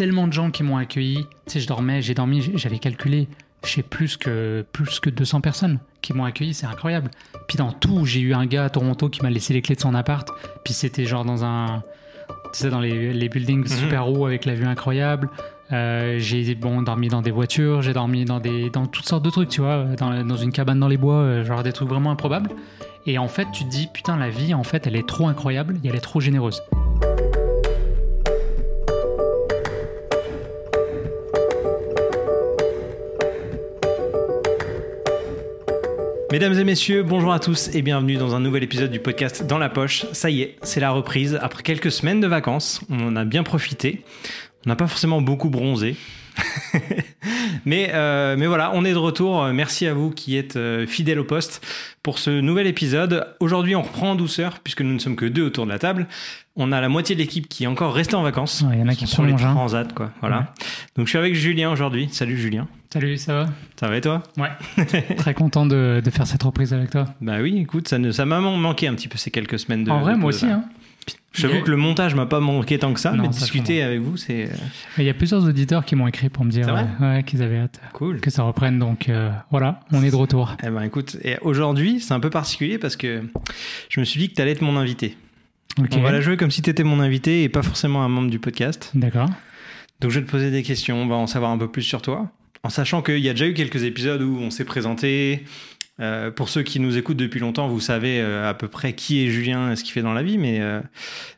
tellement de gens qui m'ont accueilli. Tu sais, je dormais, j'ai dormi, j'avais calculé, je sais plus que, plus que 200 personnes qui m'ont accueilli, c'est incroyable. Puis dans tout, j'ai eu un gars à Toronto qui m'a laissé les clés de son appart. Puis c'était genre dans un. Tu sais, dans les, les buildings super hauts avec la vue incroyable. Euh, j'ai bon, dormi dans des voitures, j'ai dormi dans, des, dans toutes sortes de trucs, tu vois, dans, dans une cabane dans les bois, euh, genre des trucs vraiment improbables. Et en fait, tu te dis, putain, la vie, en fait, elle est trop incroyable et elle est trop généreuse. Mesdames et messieurs, bonjour à tous et bienvenue dans un nouvel épisode du podcast Dans la poche. Ça y est, c'est la reprise. Après quelques semaines de vacances, on en a bien profité. On n'a pas forcément beaucoup bronzé. mais, euh, mais voilà, on est de retour. Merci à vous qui êtes euh, fidèles au poste pour ce nouvel épisode. Aujourd'hui, on reprend en douceur puisque nous ne sommes que deux autour de la table. On a la moitié de l'équipe qui est encore restée en vacances. Ouais, il y en a qui sont sur les hein. transats, quoi. Voilà. Ouais. Donc je suis avec Julien aujourd'hui. Salut Julien. Salut, ça va? Ça va et toi? Ouais. Très content de, de faire cette reprise avec toi. Bah oui, écoute, ça, ne, ça m'a manqué un petit peu ces quelques semaines de. en vrai, de moi aussi. Hein. J'avoue que le montage m'a pas manqué tant que ça, Non, mais ça, discuter avec vous, c'est euh, Il y a plusieurs auditeurs qui m'ont écrit pour me dire ouais, ouais, qu'ils avaient hâte cool. que ça reprenne. Donc euh, voilà, on est de retour. Eh ben écoute, et aujourd'hui, c'est un peu particulier parce que je me suis dit que tu allais être mon invité. On va la jouer comme si tu étais mon invité et pas forcément un membre du podcast. D'accord. Donc je vais te poser des questions, on va en savoir un peu plus sur toi. En sachant qu'il y a déjà eu quelques épisodes où on s'est présenté. Euh, pour ceux qui nous écoutent depuis longtemps, vous savez euh, à peu près qui est Julien et ce qu'il fait dans la vie, mais, euh,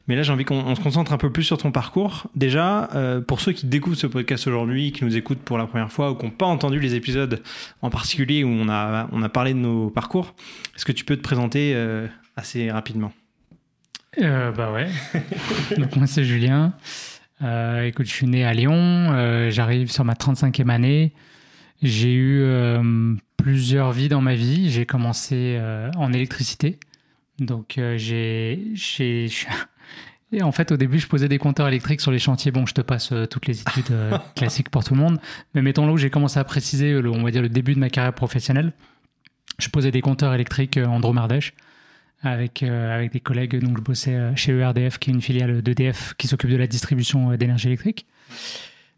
là j'ai envie qu'on on se concentre un peu plus sur ton parcours. Déjà, pour ceux qui découvrent ce podcast aujourd'hui, qui nous écoutent pour la première fois ou qui n'ont pas entendu les épisodes en particulier où on a, parlé de nos parcours, est-ce que tu peux te présenter assez rapidement? Bah ouais. Donc moi c'est Julien. Écoute, je suis né à Lyon. J'arrive sur ma 35e année. J'ai eu euh, plusieurs vies dans ma vie. J'ai commencé euh, en électricité. Donc euh, j'ai... j'ai- je suis- Et en fait, au début, je posais des compteurs électriques sur les chantiers. Bon, je te passe euh, toutes les études euh, classiques pour tout le monde. Mais mettons là où j'ai commencé à préciser, le, on va dire, le début de ma carrière professionnelle. Je posais des compteurs électriques euh, en Dromardèche avec, euh, avec des collègues. Donc, je bossais chez ERDF, qui est une filiale d'EDF qui s'occupe de la distribution d'énergie électrique.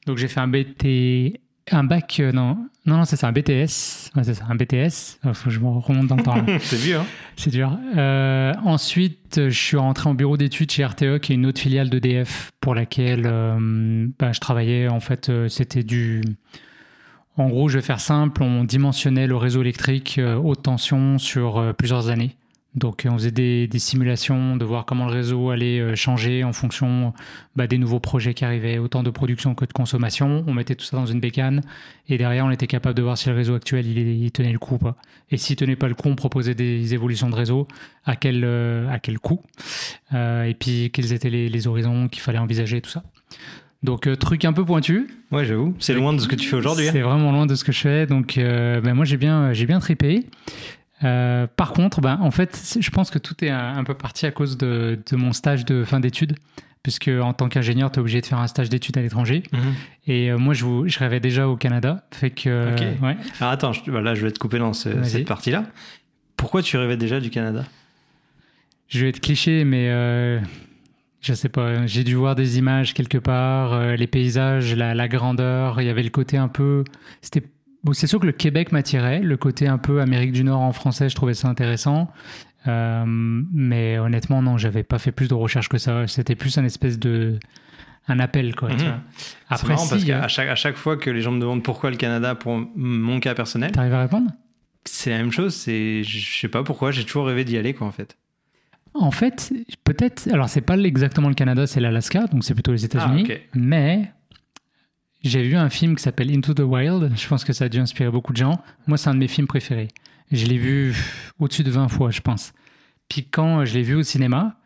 Donc, j'ai fait un BT, un bac, euh, non, non, non, c'est ça, un BTS. Ouais, c'est ça, un BTS. Il faut que je me remonte dans le temps. C'est hein C'est dur. Euh, ensuite, je suis rentré en bureau d'études chez RTE, qui est une autre filiale d'EDF pour laquelle euh, bah, je travaillais. En fait, euh, c'était du. En gros, je vais faire simple, on dimensionnait le réseau électrique euh, haute tension sur euh, plusieurs années. Donc, euh, on faisait des, des simulations de voir comment le réseau allait euh, changer en fonction bah, des nouveaux projets qui arrivaient, autant de production que de consommation. On mettait tout ça dans une bécane et derrière, on était capable de voir si le réseau actuel il, il tenait le coup ou pas. Et s'il tenait pas le coup, on proposait des évolutions de réseau, à quel, euh, à quel coût, euh, et puis quels étaient les, les horizons qu'il fallait envisager, tout ça. Donc, euh, truc un peu pointu. Ouais, j'avoue. C'est loin de ce que tu fais aujourd'hui. hein. C'est vraiment loin de ce que je fais. Donc, ben, moi, j'ai bien, j'ai bien tripé. Euh, par contre, ben, en fait, je pense que tout est un, un peu parti à cause de, de mon stage de fin d'études. Puisque en tant qu'ingénieur, tu es obligé de faire un stage d'études à l'étranger. Mhm. Et euh, moi, je, vous- je rêvais déjà au Canada. Fait que, euh, ouais. Alors attends, je, là je vais te couper dans ce- cette partie-là. Pourquoi tu rêvais déjà du Canada? Je vais être cliché, mais euh, je sais pas. J'ai dû voir des images quelque part, les paysages, la, la grandeur. Il y avait le côté un peu. C'était. Bon, c'est sûr que le Québec m'attirait, le côté un peu Amérique du Nord en français, je trouvais ça intéressant. Euh, mais honnêtement, non, j'avais pas fait plus de recherches que ça. C'était plus un espèce de un appel, quoi. tu Mhm. vois. C'est Après, marrant si, parce qu'à chaque, à chaque fois que les gens me demandent pourquoi le Canada, pour mon cas personnel, t'arrives à répondre? c'est la même chose. C'est, je sais pas pourquoi, j'ai toujours rêvé d'y aller, quoi, en fait. En fait, peut-être. Alors, c'est pas exactement le Canada, c'est l'Alaska, donc c'est plutôt les États-Unis. Ah. Mais j'ai vu un film qui s'appelle Into the Wild. Je pense que ça a dû inspirer beaucoup de gens. Moi, c'est un de mes films préférés. Je l'ai vu au-dessus de 20 fois, je pense. Puis quand je l'ai vu au cinéma,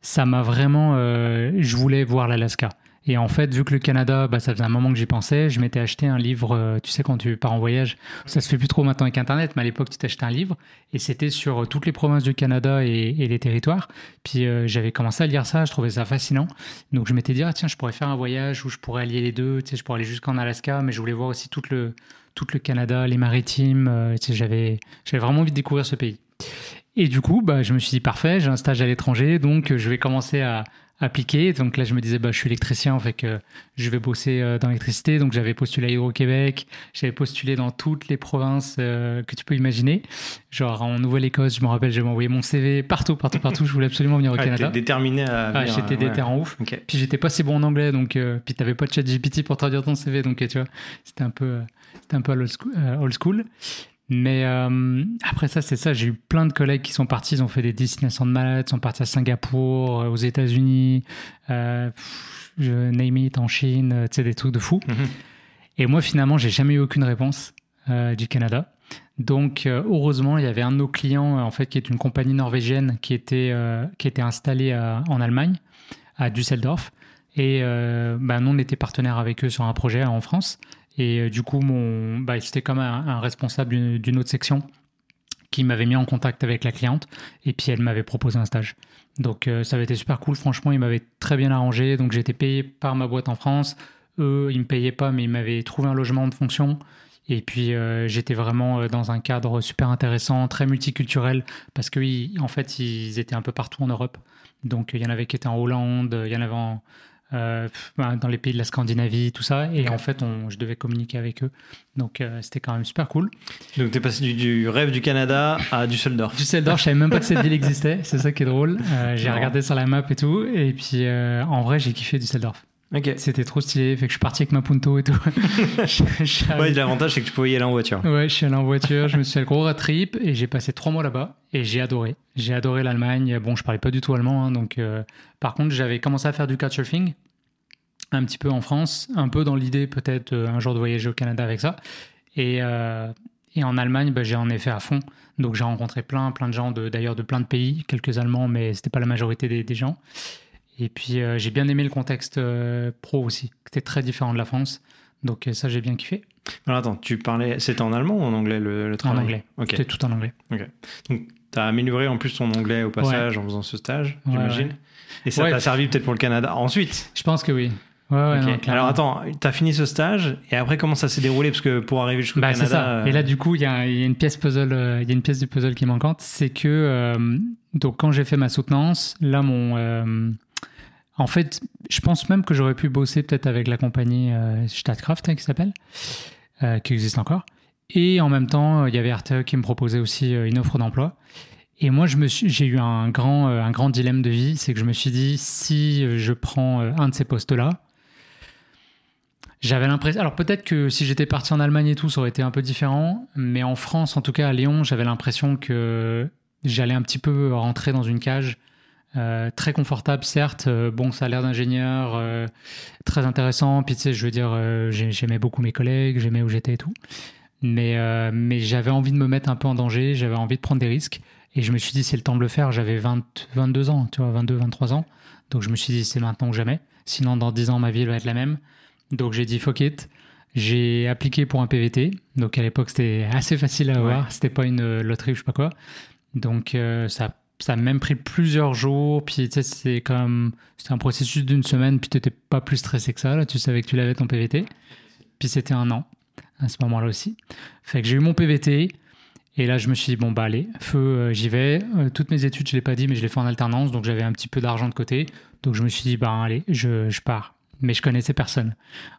ça m'a vraiment. euh, je voulais voir l'Alaska. Et en fait, vu que le Canada, bah, ça faisait un moment que j'y pensais, je m'étais acheté un livre, euh, tu sais, quand tu pars en voyage, ça se fait plus trop maintenant avec Internet, mais à l'époque, tu t'achetais un livre, et c'était sur euh, toutes les provinces du Canada et, les territoires. Puis euh, j'avais commencé à lire ça, je trouvais ça fascinant. Donc je m'étais dit, ah, tiens, je pourrais faire un voyage où je pourrais allier les deux, tu sais, je pourrais aller jusqu'en Alaska, mais je voulais voir aussi tout le, tout le Canada, les maritimes, tu sais, j'avais, j'avais vraiment envie de découvrir ce pays. Et du coup, bah, je me suis dit, parfait, j'ai un stage à l'étranger, donc je vais commencer à, appliquer. Donc là, je me disais, bah, je suis électricien, en fait que je vais bosser euh, dans l'électricité. Donc j'avais postulé à Hydro-Québec, j'avais postulé dans toutes les provinces euh, que tu peux imaginer. Genre en Nouvelle-Écosse, je me rappelle, j'avais envoyé mon CV partout, partout, partout. Je voulais absolument venir au Ah, Canada. déterminé à Ah, j'étais ouais. déter en ouf. Ok. Puis j'étais pas si bon en anglais, donc euh, puis t'avais pas de chat GPT pour traduire ton CV, donc euh, tu vois, c'était un peu, euh, c'était un peu old school. Mais euh, après ça, c'est ça. J'ai eu plein de collègues qui sont partis, ils ont fait des destinations de malades, sont partis à Singapour, euh, aux États-Unis, euh, je name it en Chine, euh, tu sais des trucs de fou. Mhm. Et moi, finalement, j'ai jamais eu aucune réponse euh, du Canada. Donc, heureusement, il y avait un de nos clients, en fait, qui est une compagnie norvégienne qui était, qui était installée à- en Allemagne, à Düsseldorf. Et bah, nous, on était partenaire avec eux sur un projet en France. Et euh, du coup, mon, bah, c'était comme un, responsable d'une- autre section qui m'avait mis en contact avec la cliente. Et puis, elle m'avait proposé un stage. Donc, euh, ça avait été super cool. Franchement, il m'avait très bien arrangé. Donc, été payé par ma boîte en France. Eux, ils me payaient pas, mais ils m'avaient trouvé un logement de fonction. Et puis, euh, j'étais vraiment dans un cadre super intéressant, très multiculturel, parce que ils- en fait, ils étaient un peu partout en Europe. Donc, il y en avait qui étaient en Hollande, il y en avait en, euh, ben, dans les pays de la Scandinavie, tout ça. Et en fait, on, je devais communiquer avec eux. Donc, euh, c'était quand même super cool. Donc t'es passé du, du rêve du Canada à Düsseldorf. Düsseldorf, je savais même pas que cette ville existait. C'est ça qui est drôle. Euh, j'ai regardé sur la map et tout. Et puis, en vrai, j'ai kiffé Düsseldorf. Ok. C'était trop stylé. Fait que je suis parti avec ma Punto et tout. Je- je suis Ouais, arrivé- l'avantage c'est que tu pouvais y aller en voiture. Ouais, je suis allé en voiture, je me suis fait le gros road trip et j'ai passé trois mois là-bas et j'ai adoré. J'ai adoré l'Allemagne. Bon, je parlais pas du tout allemand, hein, donc euh, par contre, j'avais commencé à faire du couchsurfing un petit peu en France, un peu dans l'idée peut-être euh, un jour de voyager au Canada avec ça. Et, euh, et en Allemagne, bah, j'ai en effet à fond. Donc j'ai rencontré plein, plein de gens, de- d'ailleurs de, plein de pays, quelques Allemands, mais c'était pas la majorité des, des gens. Et puis euh, j'ai bien aimé le contexte euh, pro aussi, qui était très différent de la France. Donc euh, ça, j'ai bien kiffé. Alors attends, tu parlais. C'était en allemand ou en anglais le, le travail anglais. Ok. C'était tout en anglais. Donc t'as amélioré en plus ton anglais au passage en faisant ce stage, j'imagine. ouais. Et ça t'a servi peut-être pour le Canada ensuite. Je pense que oui. Ouais, ouais, Ok. non, clairement. Alors attends, t'as fini ce stage et après comment ça s'est déroulé? Parce que pour arriver jusqu'au Bah, c'est Canada. ça. euh, Et là, du coup, il y, a il y a une pièce puzzle, euh, y a une pièce du puzzle qui est manquante, c'est que euh, donc quand j'ai fait ma soutenance, là, mon, en fait, je pense même que j'aurais pu bosser peut-être avec la compagnie euh, hein, qui s'appelle, euh, qui existe encore. Et en même temps, euh, il y avait RTE qui me proposait aussi euh, une offre d'emploi. Et moi, j'ai eu un grand, un grand dilemme de vie, c'est que je me suis dit, si je prends un de ces postes-là, j'avais l'impression. Alors peut-être que si j'étais parti en Allemagne et tout, ça aurait été un peu différent. Mais en France, en tout cas à Lyon, j'avais l'impression que j'allais un petit peu rentrer dans une cage. Euh, très confortable, certes. euh, bon, ça a l'air d'ingénieur, euh, très intéressant. Puis tu sais, je veux dire, euh, j'ai- j'aimais beaucoup mes collègues, j'aimais où j'étais et tout. Mais, mais j'avais envie de me mettre un peu en danger, j'avais envie de prendre des risques. Et je me suis dit, c'est le temps de le faire. J'avais 20 22 ans, tu vois, 22, 23 ans. Donc je me suis dit, c'est maintenant ou jamais. Sinon, dans 10 ans, ma vie elle va être la même. Donc j'ai dit fuck it. J'ai appliqué pour un PVT. Donc à l'époque, c'était assez facile à avoir. C'était pas une loterie ou je sais pas quoi. Donc ça, ça a même pris plusieurs jours. Puis tu sais, c'est comme. C'était un processus d'une semaine. Puis t'étais pas plus stressé que ça. Tu savais que tu l'avais ton PVT. Puis c'était un an à ce moment-là aussi. Fait que j'ai eu mon PVT. Et là, je me suis dit, bon, bah allez, feu, euh, j'y vais. Euh, toutes mes études, je l'ai pas dit, mais je l'ai fait en alternance. Donc j'avais un petit peu d'argent de côté. Donc je me suis dit, bah allez, je, pars mais je connaissais personne.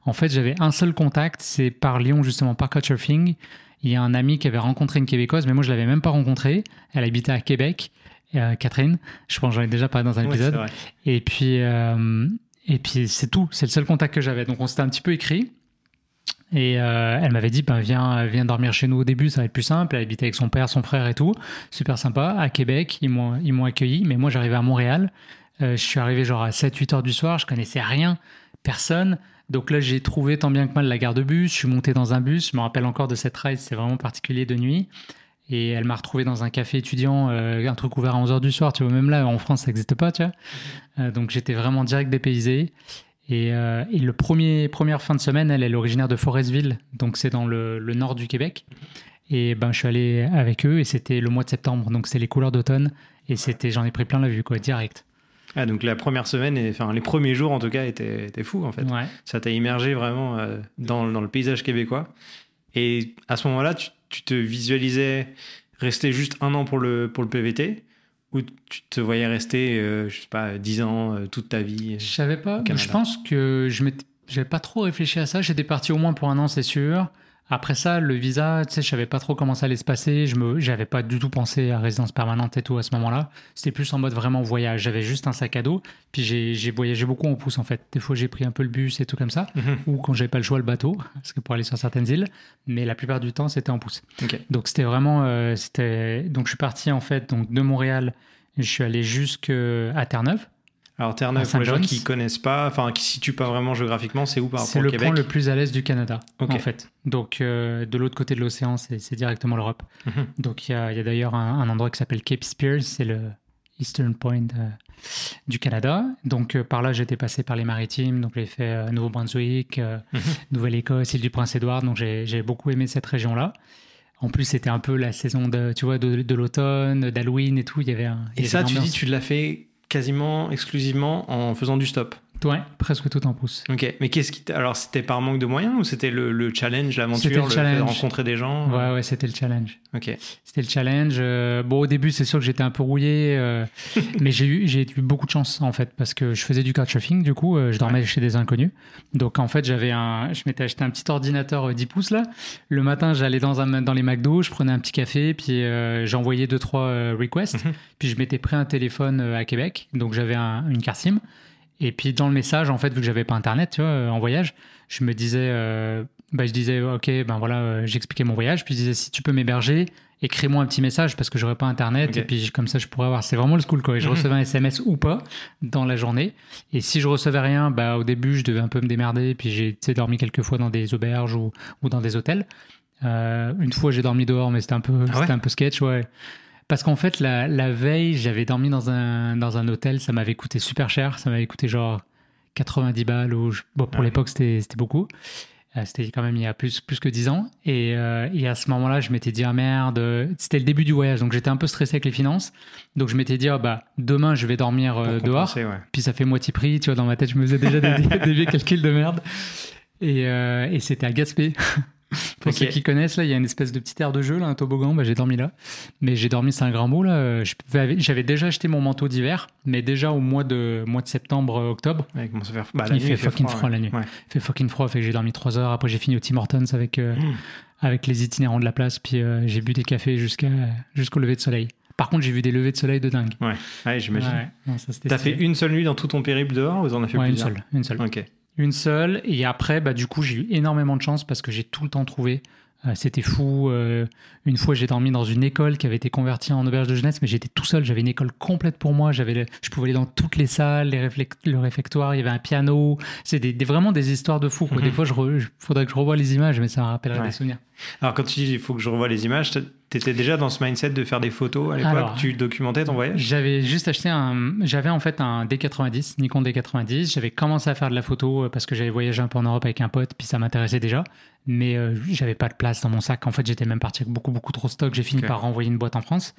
En fait, j'avais un seul contact, c'est par Lyon, justement, par Couchsurfing. Il y a un ami qui avait rencontré une Québécoise, mais moi, je l'avais même pas rencontrée. Elle habitait à Québec, euh, Catherine. Je pense que j'en ai déjà parlé dans un épisode. Et puis, euh, et puis c'est tout. C'est le seul contact que j'avais. Donc, on s'était un petit peu écrit. Et euh, elle m'avait dit, ben, viens, viens dormir chez nous au début, ça va être plus simple. Elle habitait avec son père, son frère et tout. Super sympa. À Québec, ils m'ont, ils m'ont accueilli. Mais moi, j'arrivais à Montréal. Euh, je suis arrivé genre à 7-8 heures du soir. Je connaissais rien, personne. Donc là, j'ai trouvé tant bien que mal la gare de bus. Je suis monté dans un bus. Je me rappelle encore de cette ride. C'est vraiment particulier de nuit. Et elle m'a retrouvé dans un café étudiant, euh, un truc ouvert à 11h du soir. Tu vois, même là, en France, ça n'existe pas, tu vois. Euh, donc j'étais vraiment direct dépaysé. Et, euh, et le premier première fin de semaine, elle, elle est originaire de Forestville, donc c'est dans le, le nord du Québec. Et ben je suis allé avec eux et c'était le mois de septembre, donc c'est les couleurs d'automne et c'était j'en ai pris plein la vue quoi, direct. Ah, donc la première semaine, et, enfin les premiers jours en tout cas, étaient, étaient fous en fait. Ouais. Ça t'a immergé vraiment euh, dans, dans le paysage québécois. Et à ce moment-là, tu, tu te visualisais rester juste un an pour le, pour le PVT Ou tu te voyais rester, euh, je sais pas, 10 ans, euh, toute ta vie Je savais pas. Je pense que je m'étais- j'avais pas trop réfléchi à ça. J'étais parti au moins pour un an, c'est sûr. Après ça, le visa, tu sais, je savais pas trop comment ça allait se passer. Je me, j'avais pas du tout pensé à résidence permanente et tout à ce moment-là. C'était plus en mode vraiment voyage. J'avais juste un sac à dos. Puis j'ai, voyagé beaucoup en pouce en fait. Des fois, j'ai pris un peu le bus et tout comme ça. Mhm. Ou quand j'avais pas le choix, le bateau, parce que pour aller sur certaines îles. Mais la plupart du temps, c'était en pouce. Ok. Donc c'était vraiment, euh, c'était. Donc je suis parti en fait donc de Montréal. Je suis allé jusqu'à Terre-Neuve. Alors Terre-Neuve, pour les gens qui John's. connaissent pas, enfin qui situent pas vraiment géographiquement, c'est où par C'est rapport le au Québec point le plus à l'est du Canada, en fait. Donc, euh, de l'autre côté de l'océan, c'est c'est directement l'Europe. Mhm. Donc, il y a, il y a d'ailleurs un, un endroit qui s'appelle Cape Spears, c'est le Eastern Point euh, du Canada. Donc, euh, par là, j'étais passé par les maritimes. Donc, j'ai fait Nouveau-Brunswick, Mhm. Nouvelle-Écosse, île du Prince-Édouard. Donc, j'ai beaucoup aimé cette région-là. En plus, c'était un peu la saison de, tu vois, de, de l'automne, d'Halloween et tout. Il y avait un. il y Et avait ça, tu dis, tu l'as fait quasiment exclusivement en faisant du stop. Ouais, presque tout en pouce. Ok, mais qu'est-ce qui alors c'était par manque de moyens ou c'était le, le challenge, l'aventure, le le, fait de challenge. rencontrer des gens Ouais, ouais, c'était le challenge. Ok. C'était le challenge. Euh, bon, au début, c'est sûr que j'étais un peu rouillé, euh, mais j'ai eu, j'ai eu beaucoup de chance en fait parce que je faisais du couchsurfing. Du coup, euh, je dormais chez des inconnus. Donc en fait, j'avais un, je m'étais acheté un petit ordinateur euh, 10 pouces là. Le matin, j'allais dans un, dans les McDo, je prenais un petit café, puis euh, j'envoyais deux trois euh, requests. Mhm. Puis je m'étais pris un téléphone euh, à Québec, donc j'avais un- une carte SIM. Et puis dans le message, en fait, vu que j'avais pas internet, tu vois, euh, en voyage, je me disais, euh, bah, je disais, ok, ben voilà, euh, j'expliquais mon voyage, puis je disais, si tu peux m'héberger, écris-moi un petit message parce que j'aurais pas internet, et puis comme ça, je pourrais avoir. C'est vraiment le school, quoi. Et je recevais un SMS ou pas dans la journée. Et si je recevais rien, bah au début, je devais un peu me démerder, puis j'ai dormi quelques fois dans des auberges ou, ou dans des hôtels. Euh, une fois, j'ai dormi dehors, mais c'était un peu, Ah ouais? un peu sketch, ouais. Parce qu'en fait, la, la veille, j'avais dormi dans un, dans un hôtel, ça m'avait coûté super cher, ça m'avait coûté genre 90 balles, ou je- bon, pour l'époque, c'était c'était beaucoup. Euh, C'était quand même il y a plus, plus que 10 ans. Et, euh, et à ce moment-là, je m'étais dit, ah merde, c'était le début du voyage, donc j'étais un peu stressé avec les finances. Donc je m'étais dit, ah bah, demain, je vais dormir euh, dehors. ouais. Puis ça fait moitié prix, tu vois, dans ma tête, je me faisais déjà des, des, calculs de merde. Et, euh, et c'était à Gaspé. Pour ceux qui connaissent, là, il y a une espèce de petit air de jeu, là, un toboggan, bah, j'ai dormi là. Mais j'ai dormi, c'est un grand mot, là. Euh, J'avais déjà acheté mon manteau d'hiver, mais déjà au mois de, mois de septembre, euh, octobre, Ouais, bah, il nuit, fait fucking froid, ouais. la nuit. Ouais. il fait fucking froid, fait que j'ai dormi 3 heures. Après, j'ai fini au Tim Hortons avec, euh, Mm. avec les itinérants de la place, puis euh, j'ai bu des cafés jusqu'à jusqu'au lever de soleil. Par contre, j'ai vu des levées de soleil de dingue. Ouais, j'imagine. T'as fait une seule nuit dans tout ton périple dehors ou t'en as fait Ouais, une plusieurs? seule, une seule. Ok. Une seule. Et après, bah, du coup, j'ai eu énormément de chance parce que j'ai tout le temps trouvé. Euh, C'était fou. Euh, une fois, j'ai dormi dans une école qui avait été convertie en auberge de jeunesse, mais j'étais tout seul. J'avais une école complète pour moi. J'avais, le- je pouvais aller dans toutes les salles, les le réfectoire. Il y avait un piano. C'est des, des- vraiment des histoires de fou. quoi. Mhm. Des fois, je re- faudrait que je revoie les images, mais ça me rappellerait Ouais. des souvenirs. Alors quand tu dis il faut que je revoie les images, t'étais déjà dans ce mindset de faire des photos à l'époque? Tu documentais ton voyage? J'avais juste acheté un. J'avais en fait un D90, Nikon D90. J'avais commencé à faire de la photo euh, parce que j'avais voyagé un peu en Europe avec un pote, puis ça m'intéressait déjà. Mais euh, j'avais pas de place dans mon sac. En fait, j'étais même parti avec beaucoup, beaucoup trop de stock. J'ai fini par renvoyer une boîte en France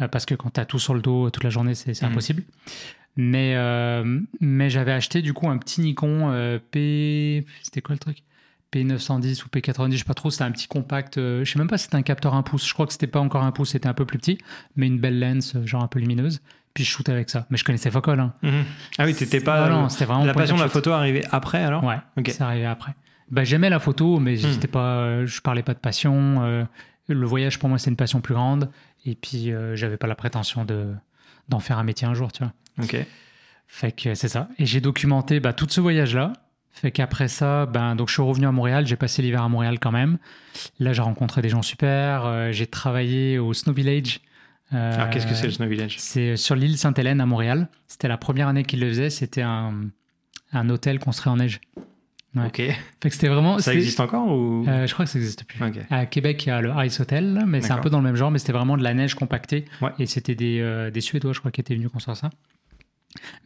euh, parce que quand t'as tout sur le dos toute la journée, c'est Mhm. impossible. Mais, euh, mais j'avais acheté du coup un petit Nikon P. C'était quoi le truc? P910 ou P90, je sais pas trop. C'était un petit compact. je sais même pas si c'était un capteur 1 pouce. Je crois que c'était pas encore un pouce, c'était un peu plus petit. Mais une belle lens, genre un peu lumineuse. Puis je shootais avec ça. Mais je connaissais Focal. Hein. Mhm. Ah oui, t'étais pas. Ah non, c'était vraiment la passion de la photo arrivait après alors? Ouais, Ok. c'est arrivé après. Bah, j'aimais la photo, mais Hmm. j'étais pas, euh, je parlais pas de passion. euh, le voyage pour moi c'est une passion plus grande. Et puis euh, j'avais pas la prétention de d'en faire un métier un jour, tu vois. Ok. Fait que c'est ça. Et j'ai documenté bah, tout ce voyage-là. Fait qu'après ça, ben, donc je suis revenu à Montréal. J'ai passé l'hiver à Montréal quand même. Là, j'ai rencontré des gens super. euh, j'ai travaillé au Snow Village. Euh, Alors qu'est-ce que c'est le Snow Village? C'est sur l'île Sainte-Hélène à Montréal. C'était la première année qu'ils le faisaient. C'était un, un hôtel construit en neige. Ouais. Ok. Fait que c'était vraiment. Ça existe encore ou euh, Je crois que ça n'existe plus. À Québec, il y a le Ice Hotel, mais c'est un peu dans le même genre, mais c'était vraiment de la neige compactée. Ouais. Et c'était des, euh, des Suédois, je crois, qui étaient venus construire ça.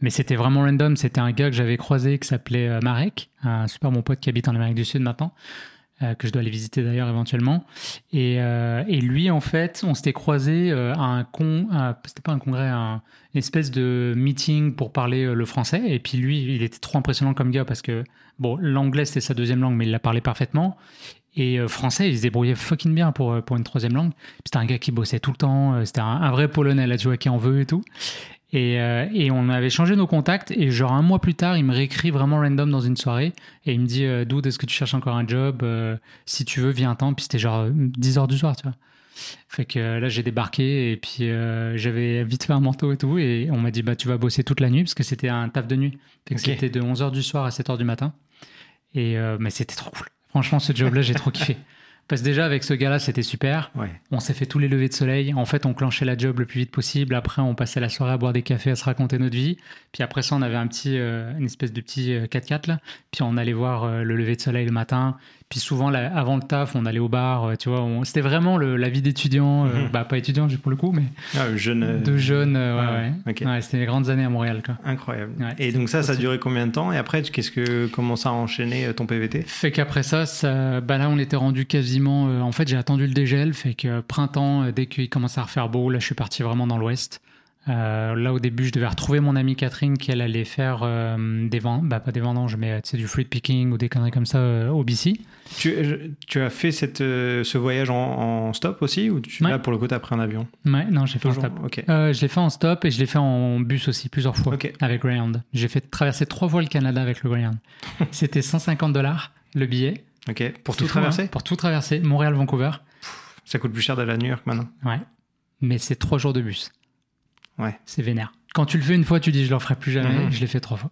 Mais c'était vraiment random. C'était un gars que j'avais croisé qui s'appelait euh, Marek, un super bon pote qui habite en Amérique du Sud maintenant, euh, que je dois aller visiter d'ailleurs éventuellement. Et, euh, lui, en fait, on s'était croisé euh, à un con, c'était pas un congrès, un, une espèce de meeting pour parler le français. Et puis lui, il était trop impressionnant comme gars parce que, bon, l'anglais c'était sa deuxième langue, mais il la parlait parfaitement. Et français, il se débrouillait fucking bien pour, pour une troisième langue. C'était un gars qui bossait tout le temps. C'était un, un vrai polonais, là, tu vois, qui en veut et tout. Et, euh, et on avait changé nos contacts. Et genre un mois plus tard, il me réécrit vraiment random dans une soirée. Et il me dit euh, Dude, est-ce que tu cherches encore un job Euh, Si tu veux, viens temps. Puis c'était genre euh, 10 heures du soir, tu vois. Fait que euh, là, j'ai débarqué et puis euh, j'avais vite fait un manteau et tout. Et on m'a dit, bah, tu vas bosser toute la nuit parce que c'était un taf de nuit. Fait que c'était de 11h du soir à 7h du matin. Et, euh, mais c'était trop cool. Franchement, ce job-là, j'ai trop kiffé. Parce que déjà, avec ce gars-là, c'était super. Ouais. On s'est fait tous les levées de soleil. En fait, on clenchait la job le plus vite possible. Après, on passait la soirée à boire des cafés, à se raconter notre vie. Puis après ça, on avait un petit, euh, une espèce de petit euh, 4x4 là. Puis on allait voir euh, le lever de soleil le matin. Puis souvent, là, avant le taf, on allait au bar. euh, tu vois, on- c'était vraiment le- la vie d'étudiant. euh, Mhm. Bah, pas étudiant, pour le coup, mais Ah, jeune. euh, de jeunes. euh, ouais, c'était les grandes années à Montréal, quoi. Incroyable. Ouais, et donc ça, ça a duré combien de temps? Et après, qu'est-ce que comment ça a enchaîné ton PVT Fait qu'après ça, ça bah là, on était rendu quasiment. en fait, j'ai attendu le dégel. Fait que printemps, dès qu'il commençait à refaire beau, là, je suis parti vraiment dans l'ouest. Euh, là, au début, je devais retrouver mon amie Catherine qui, elle, allait faire euh, des vendanges, bah, pas des vendanges, mais euh, tu sais, du fruit picking ou des conneries comme ça euh, au BC. tu, as fait cette, ce voyage en, en stop aussi ou tu, Ouais. là pour le coup t'as pris un avion? Ouais, non, j'ai fait en stop. Ok. Euh, je l'ai fait en stop et je l'ai fait en bus aussi plusieurs fois avec Greyhound. J'ai fait traverser trois fois le Canada avec le Greyhound. C'était 150 dollars le billet. Ok. Pour tout fou, traverser? hein, Pour tout traverser. Montréal-Vancouver. Ça coûte plus cher d'aller à New York maintenant. Ouais. Mais c'est trois jours de bus. Ouais. C'est vénère. Quand tu le fais une fois, tu dis je le ferai plus jamais. Mhm. Je l'ai fait trois fois.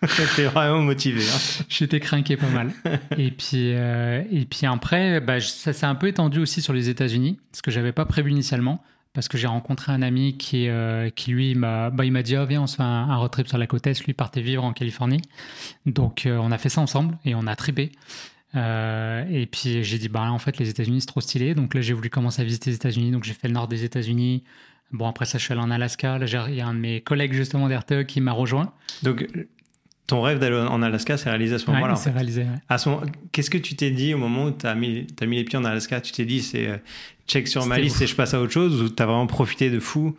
T'es vraiment motivé. hein. J'étais craqué pas mal. et puis euh, et puis après, bah, ça s'est un peu étendu aussi sur les États-Unis, ce que j'avais pas prévu initialement, parce que j'ai rencontré un ami qui euh, qui lui m'a bah, il m'a dit ah, viens on se fait un, un road trip sur la côte est. Lui partait vivre en Californie, donc euh, on a fait ça ensemble et on a tripé. Euh, et puis j'ai dit bah en fait les États-Unis c'est trop stylé, donc là j'ai voulu commencer à visiter les États-Unis, donc j'ai fait le nord des États-Unis. Bon après ça je suis allé en Alaska. Là il y a un de mes collègues justement d'RTE qui m'a rejoint. Donc ton rêve d'aller en Alaska s'est réalisé à ce Ouais, moment-là. fait. réalisé. ouais. À ce moment, qu'est-ce que tu t'es dit au moment où tu as mis, mis les pieds en Alaska? Tu t'es dit c'est euh, check sur ma liste ouf. et je passe à autre chose ou tu as vraiment profité de fou?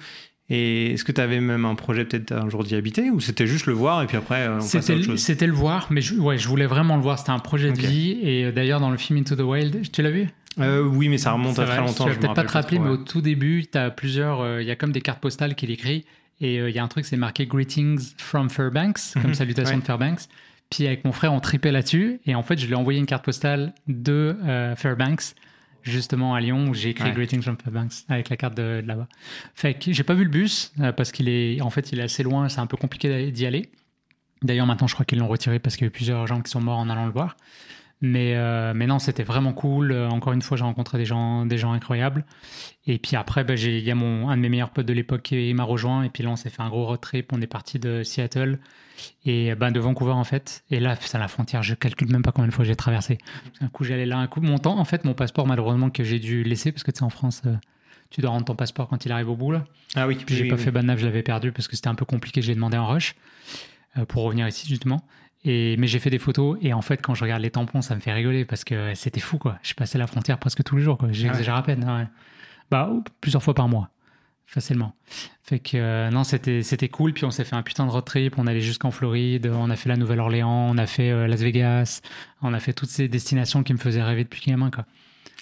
Et est-ce que tu avais même un projet peut-être un jour d'y habiter ou c'était juste le voir et puis après euh, on passe à autre chose? c'était le voir, mais je, ouais, je voulais vraiment le voir. C'était un projet de vie. Et euh, d'ailleurs, dans le film Into the Wild, tu l'as vu? Euh, Oui, mais ça remonte à très longtemps. Tu vas peut-être pas te rappeler, mais ouais. au tout début, tu as plusieurs. euh, Il y a comme des cartes postales qu'il écrit. Et euh, il y a un truc, c'est marqué Greetings from Fairbanks, comme Mhm, salutation ouais. de Fairbanks. Puis avec mon frère, on tripait là-dessus. Et en fait, je lui ai envoyé une carte postale de Fairbanks, justement à Lyon, où j'ai écrit Ouais. Greetings from Fairbanks avec la carte de, de là-bas. Fait que j'ai pas vu le bus parce qu'il est, en fait, il est assez loin. C'est un peu compliqué d'y aller. D'ailleurs, maintenant, je crois qu'ils l'ont retiré parce qu'il y a eu plusieurs gens qui sont morts en allant le voir. Mais, euh, mais non, c'était vraiment cool. Euh, Encore une fois, j'ai rencontré des gens, des gens incroyables. Et puis après, bah, j'ai- il y a mon, un de mes meilleurs potes de l'époque qui m'a rejoint. Et puis là, on s'est fait un gros road trip. On est parti de Seattle et bah, de Vancouver, en fait. Et là, c'est la frontière. Je calcule même pas combien de fois j'ai traversé. Un coup, j'allais là, un coup. Mon temps, en fait, mon passeport, malheureusement, que j'ai dû laisser parce que tu sais, en France, euh, tu dois rendre ton passeport quand il arrive au bout. Là. Ah oui, Puis j'ai oui, pas oui. fait nave, je l'avais perdu parce que c'était un peu compliqué. J'ai demandé en rush pour revenir ici justement. Et mais j'ai fait des photos et en fait quand je regarde les tampons, ça me fait rigoler parce que c'était fou quoi. Je passais la frontière presque tous les jours quoi. J'exagère à peine. ouais. Bah plusieurs fois par mois, facilement. Fait que euh, non c'était c'était cool. Puis on s'est fait un putain de road trip. On allait jusqu'en Floride. On a fait la Nouvelle-Orléans. On a fait euh, Las Vegas. On a fait toutes ces destinations qui me faisaient rêver depuis gamin quoi.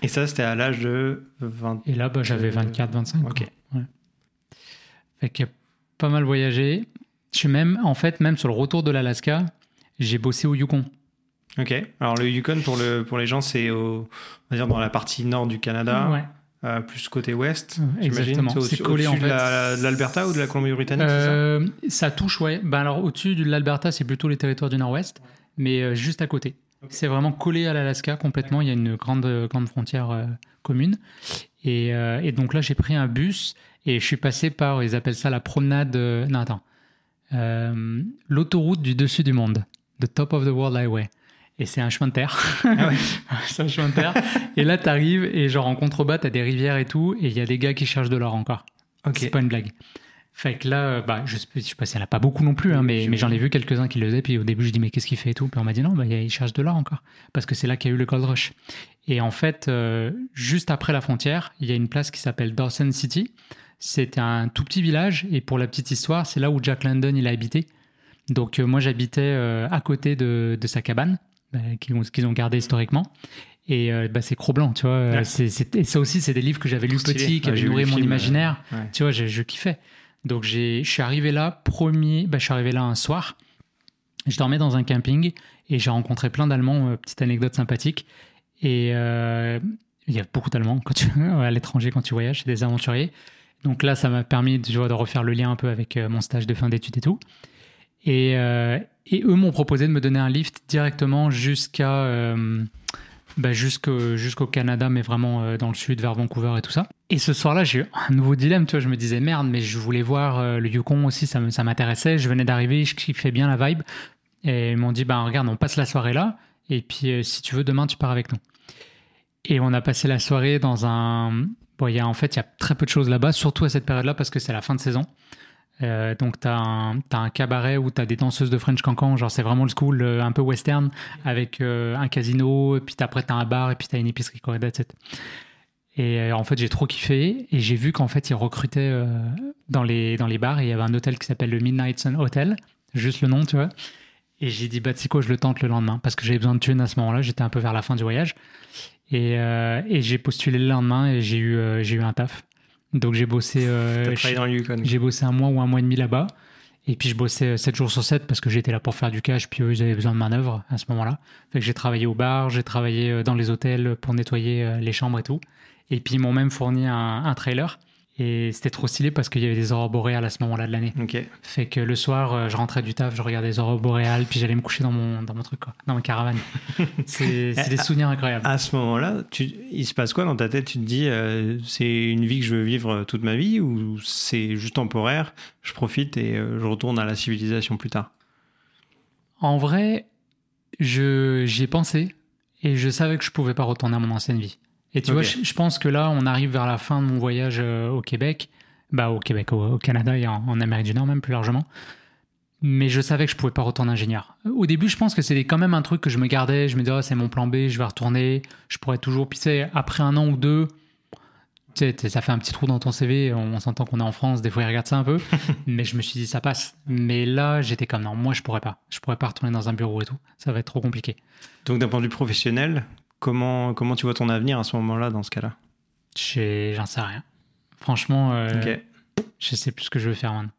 Et ça, c'était à l'âge de 20. Et là, bah, j'avais Euh, 24, 25. ok. Ouais. Fait que pas mal voyagé. Je suis même, en fait, même sur le retour de l'Alaska, j'ai bossé au Yukon. Ok. Alors le Yukon pour le pour les gens, c'est au, on va dire dans la partie nord du Canada, Ouais. euh, plus côté ouest. Exactement. C'est collé, en fait. de l'Alberta ou de la Colombie-Britannique, ça Euh, ça touche, ouais. Ben alors, au-dessus de l'Alberta, c'est plutôt les territoires du Nord-Ouest, mais euh, juste à côté. C'est vraiment collé à l'Alaska complètement. Il y a une grande, grande frontière commune. Et, et donc là, j'ai pris un bus et je suis passé par, ils appellent ça la promenade. non, attends. L'autoroute du dessus du monde. The Top of the World Highway. Et c'est un chemin de terre. Ah ouais. c'est un chemin de terre. Et là, t'arrives et genre en contrebas, t'as des rivières et tout. Et il y a des gars qui cherchent de l'or encore. Ok. C'est pas une blague. Fait que là, euh, bah, je sais, je sais pas s'il y en a pas beaucoup non plus, hein, mais, mais j'en ai vu quelques-uns qui le faisaient. Puis au début, je dis, mais qu'est-ce qu'il fait et tout? Puis on m'a dit, non, bah, il cherche de l'or encore. Parce que c'est là qu'il y a eu le Gold Rush. Et en fait, euh, juste après la frontière, il y a une place qui s'appelle Dawson City. C'est un tout petit village. Et pour la petite histoire, c'est là où Jack London il a habité. Donc euh, moi, j'habitais euh, à côté de, de sa cabane. bah, qu'ils ont, qu'ils ont gardé historiquement. Et euh, bah, c'est Cro-Blanc, tu vois. Ouais. Et ça aussi, c'est des livres que j'avais lus petit, qui Ouais, avaient nourri mon film, imaginaire. euh, ouais. Tu vois, je, je kiffais. Donc je suis arrivé là, premier, bah, je suis arrivé là un soir. Je dormais dans un camping et j'ai rencontré plein d'Allemands, euh, petite anecdote sympathique. Et euh, il y a beaucoup d'Allemands quand tu, à l'étranger quand tu voyages, c'est des aventuriers. Donc là, ça m'a permis tu vois, de refaire le lien un peu avec euh, mon stage de fin d'études et tout. Et, euh, et eux m'ont proposé de me donner un lift directement jusqu'à euh, bah, jusqu'au Canada, mais vraiment euh, dans le sud, vers Vancouver et tout ça. Et ce soir-là, j'ai eu un nouveau dilemme. Tu vois, je me disais merde, mais je voulais voir le Yukon aussi, ça m'intéressait. Je venais d'arriver, je kiffais bien la vibe. Et ils m'ont dit, bah regarde, on passe la soirée là, et puis si tu veux, demain tu pars avec nous. Et on a passé la soirée dans un. Bon, y a, en fait, il y a très peu de choses là-bas, surtout à cette période-là, parce que c'est la fin de saison. Euh, donc, tu as, un cabaret où tu as des danseuses de French Cancan, genre c'est vraiment le school, euh, un peu western, avec euh, un casino, et puis après tu as un bar, et puis tu as une épicerie, quoi. Et en fait, j'ai trop kiffé, et j'ai vu qu'en fait, ils recrutaient dans, les, dans les bars, et il y avait un hôtel qui s'appelle le Midnight Sun Hotel, juste le nom, tu vois. Et j'ai dit, bah, tu quoi, je le tente le lendemain, parce que j'avais besoin de thunes à ce moment-là, j'étais un peu vers la fin du voyage. Et, et j'ai postulé le lendemain, et j'ai eu, j'ai eu un taf. Donc j'ai bossé, euh, dans j'ai bossé un mois ou un mois et demi là-bas. Et puis je bossais 7 jours sur 7 parce que j'étais là pour faire du cash, puis eux, ils avaient besoin de main-d'œuvre à ce moment-là. Fait que j'ai travaillé au bar, j'ai travaillé euh, dans les hôtels pour nettoyer euh, les chambres et tout. Et puis ils m'ont même fourni un, un trailer. Et c'était trop stylé parce qu'il y avait des aurores boréales à ce moment-là de l'année. Fait que le soir, euh, je rentrais du taf, je regardais les aurores boréales, puis j'allais me coucher dans mon, dans mon truc, quoi, dans ma caravane. c'est des souvenirs incroyables. À ce moment-là, il se passe quoi dans ta tête? Tu te dis, euh, c'est une vie que je veux vivre toute ma vie ou c'est juste temporaire Je profite et euh, je retourne à la civilisation plus tard? En vrai, j'y ai pensé et je savais que je pouvais pas retourner à mon ancienne vie. Et tu vois, je, je pense que là, on arrive vers la fin de mon voyage euh, au Québec, bah au Québec, au, au Canada et en, en Amérique du Nord même plus largement. Mais je savais que je pouvais pas retourner ingénieur. Au début, je pense que c'était quand même un truc que je me gardais. Je me disais, Ah, c'est mon plan B, je vais retourner. Je pourrais toujours. Puis, après un an ou deux, ça fait un petit trou dans ton CV. On, on s'entend qu'on est en France, des fois, ils regardent ça un peu. mais je me suis dit, ça passe. Mais là, j'étais comme, non, moi, je pourrais pas. Je pourrais pas retourner dans un bureau et tout. Ça va être trop compliqué. Donc d'un point de vue professionnel, comment, comment tu vois ton avenir à ce moment-là dans ce cas-là? J'en sais rien. Franchement, euh, Ok. je sais plus ce que je veux faire maintenant.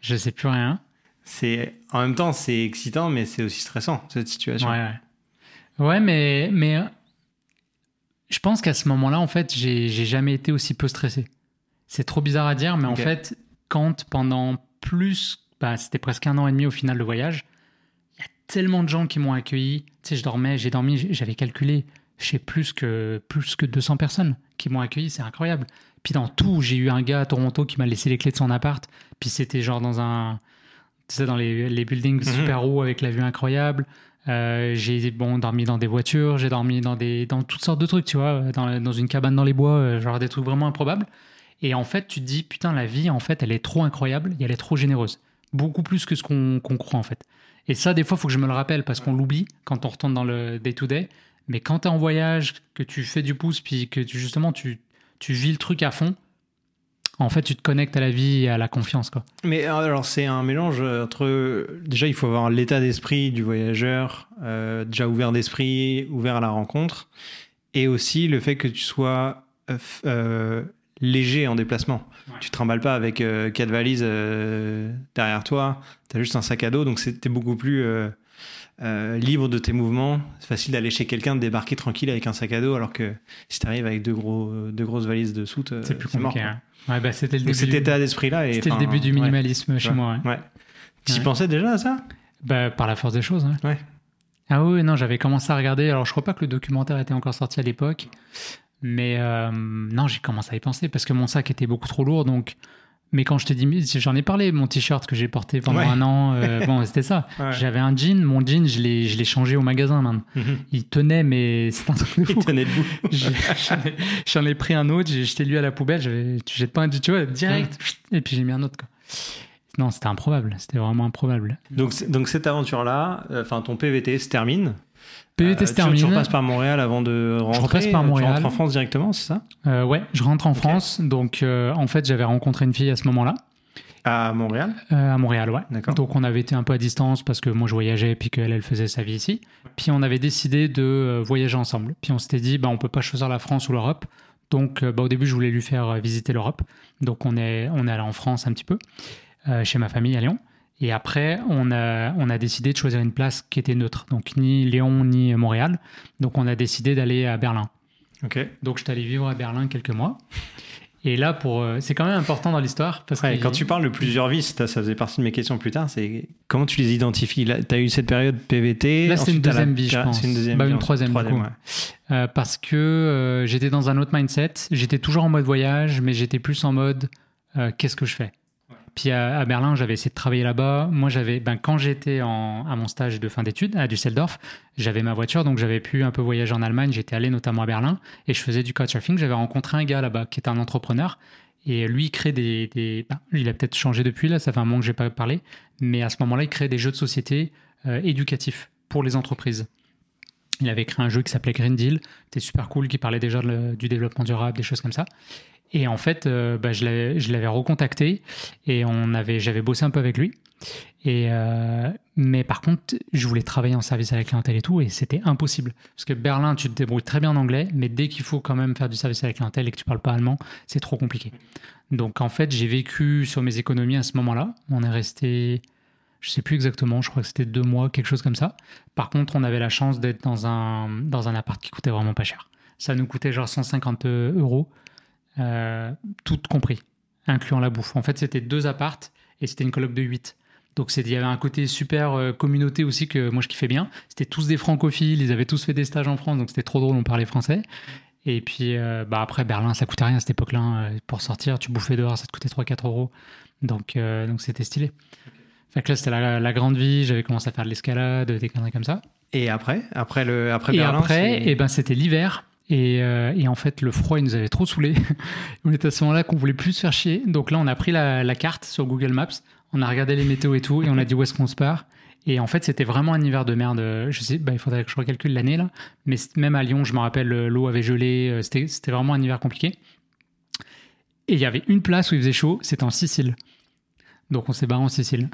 Je sais plus rien. C'est en même temps c'est excitant mais c'est aussi stressant cette situation. Ouais, ouais. Ouais, mais, mais euh, je pense qu'à ce moment-là, en fait, j'ai jamais été aussi peu stressé. C'est trop bizarre à dire, mais en fait, quand pendant plus, bah, c'était presque un an et demi au final le voyage, tellement de gens qui m'ont accueilli. Tu sais, je dormais, j'ai dormi, j'avais calculé, sais plus que plus que 200 personnes qui m'ont accueilli, c'est incroyable. Puis dans tout, j'ai eu un gars à Toronto qui m'a laissé les clés de son appart. Puis c'était genre dans un, tu sais, dans les, les buildings Mhm. super hauts avec la vue incroyable. Euh, j'ai bon dormi dans des voitures, j'ai dormi dans des dans toutes sortes de trucs, tu vois, dans, dans une cabane dans les bois, euh, genre des trucs vraiment improbables. Et en fait, tu te dis putain, la vie en fait, elle est trop incroyable et elle est trop généreuse, beaucoup plus que ce qu'on qu'on croit en fait. Et ça, des fois, faut que je me le rappelle parce qu'on l'oublie quand on retourne dans le day to day. Mais quand tu es en voyage, que tu fais du pouce, puis que tu, justement tu tu vis le truc à fond, en fait, tu te connectes à la vie et à la confiance, quoi. Mais alors c'est un mélange entre déjà il faut avoir l'état d'esprit du voyageur euh, déjà ouvert d'esprit, ouvert à la rencontre et aussi le fait que tu sois euh, euh, léger en déplacement. Ouais. Tu te trimbales pas avec euh, quatre valises euh, derrière toi, tu as juste un sac à dos donc c'était beaucoup plus euh, euh, libre de tes mouvements. C'est facile d'aller chez quelqu'un, de débarquer tranquille avec un sac à dos, alors que si tu arrives avec deux, gros, deux grosses valises de soute, C'est plus compliqué. hein. Ouais, bah, c'était le cet du- état d'esprit-là. C'était le début du ouais, minimalisme chez moi. ouais. Tu pensais déjà à ça? Bah, par la force des choses. hein. Ouais. Ah oui, non, j'avais commencé à regarder. Alors, je crois pas que le documentaire était encore sorti à l'époque. Mais euh, non, j'ai commencé à y penser parce que mon sac était beaucoup trop lourd. Donc, mais quand je te dis, j'en ai parlé, mon t-shirt que j'ai porté pendant Ouais. un an. euh, bon, c'était ça. Ouais. J'avais un jean. Mon jean, je l'ai, je l'ai changé au magasin, man. Mhm. Il tenait, mais c'est un truc de fou. Il tenait debout. J'en ai, pris un autre, j'ai jeté lui à la poubelle, j'avais- tu jettes pas un, tu vois, direct, et puis j'ai mis un autre. Quoi. Non, c'était improbable, c'était vraiment improbable. Donc, donc cette aventure-là, euh, enfin ton PVT se termine. PVT Euh, se tu- termine. Tu, repasses par Montréal avant de rentrer. repasse par Tu Montréal. rentres en France directement, c'est ça? Euh, ouais, je rentre en. France, donc euh, en fait j'avais rencontré une fille à ce moment-là, À Montréal? Euh, à Montréal, ouais. D'accord. Donc on avait été un peu à distance parce que moi je voyageais puis qu'elle elle faisait sa vie ici. Puis on avait décidé de euh, voyager ensemble. Puis on s'était dit bah on peut pas choisir la France ou l'Europe. Donc euh, bah, au début je voulais lui faire euh, visiter l'Europe. Donc on est on est allé en France un petit peu euh, chez ma famille à Lyon. Et après on a on a décidé de choisir une place qui était neutre. Donc ni Lyon ni Montréal. Donc on a décidé d'aller à Berlin. Ok. Donc je suis allé vivre à Berlin quelques mois. Et là pour euh, c'est quand même important dans l'histoire parce Ouais, que quand tu parles de plusieurs vies, ça, ça faisait partie de mes questions plus tard, c'est comment tu les identifies? Tu as eu cette période PVT Là, c'est une deuxième vie, je pense. C'est une deuxième Bah, vie, une troisième, ouais. Euh, parce que euh, j'étais dans un autre mindset. J'étais toujours en mode voyage, mais j'étais plus en mode euh, qu'est-ce que je fais? Puis à, Berlin, j'avais essayé de travailler là-bas. Moi, j'avais, ben, quand j'étais en- à mon stage de fin d'études à Düsseldorf, j'avais ma voiture, donc j'avais pu un peu voyager en Allemagne. J'étais allé notamment à Berlin et je faisais du couchsurfing. J'avais rencontré un gars là-bas qui était un entrepreneur. Et lui, il crée des. ben, il a peut-être changé depuis, là, ça fait un moment que je n'ai pas parlé. Mais à ce moment-là, il crée des jeux de société euh, éducatifs pour les entreprises. Il avait créé un jeu qui s'appelait Green Deal. C'était super cool, qui parlait déjà du développement durable, des choses comme ça. Et en fait, euh, bah, je l'avais recontacté et on avait, j'avais bossé un peu avec lui. Euh, mais par contre, je voulais travailler en service à la clientèle et tout, et c'était impossible. Parce que Berlin, tu te débrouilles très bien en anglais, mais dès qu'il faut quand même faire du service à la clientèle et que tu parles pas allemand, c'est trop compliqué. Donc en fait, j'ai vécu sur mes économies à ce moment-là. On est resté, je sais plus exactement, je crois que c'était deux mois, quelque chose comme ça. Par contre, on avait la chance d'être dans un, dans un appart qui coûtait vraiment pas cher. Ça nous coûtait genre 150 euros, euh, tout compris, incluant la bouffe. En fait, c'était deux appartes et c'était une coloc de 8. Donc il y avait un côté super euh, communauté aussi que moi je kiffais bien. C'était tous des francophiles, ils avaient tous fait des stages en France, donc c'était trop drôle, on parlait français. Et puis euh, bah après Berlin, ça coûtait rien à cette époque-là. hein. Pour sortir, tu bouffais dehors, ça te coûtait 3-4 euros. Donc euh, donc c'était stylé. Fait que là c'était la, la grande vie, j'avais commencé à faire de l'escalade, des conneries comme ça. Et après? Après, le, après Et Berlin après, c'est- eh ben, c'était l'hiver. Et, euh, et en fait, le froid, il nous avait trop saoulés. on était à ce moment-là qu'on voulait plus se faire chier. Donc là, on a pris la, carte sur Google Maps, on a regardé les météos et tout, et on a dit où est-ce qu'on se part. Et en fait, c'était vraiment un hiver de merde. Je sais, bah, il faudrait que je recalcule l'année là. Mais même à Lyon, je me rappelle, euh, l'eau avait gelé. euh, c'était vraiment un hiver compliqué. Et il y avait une place où il faisait chaud, c'était en Sicile. Donc on s'est barré en Sicile.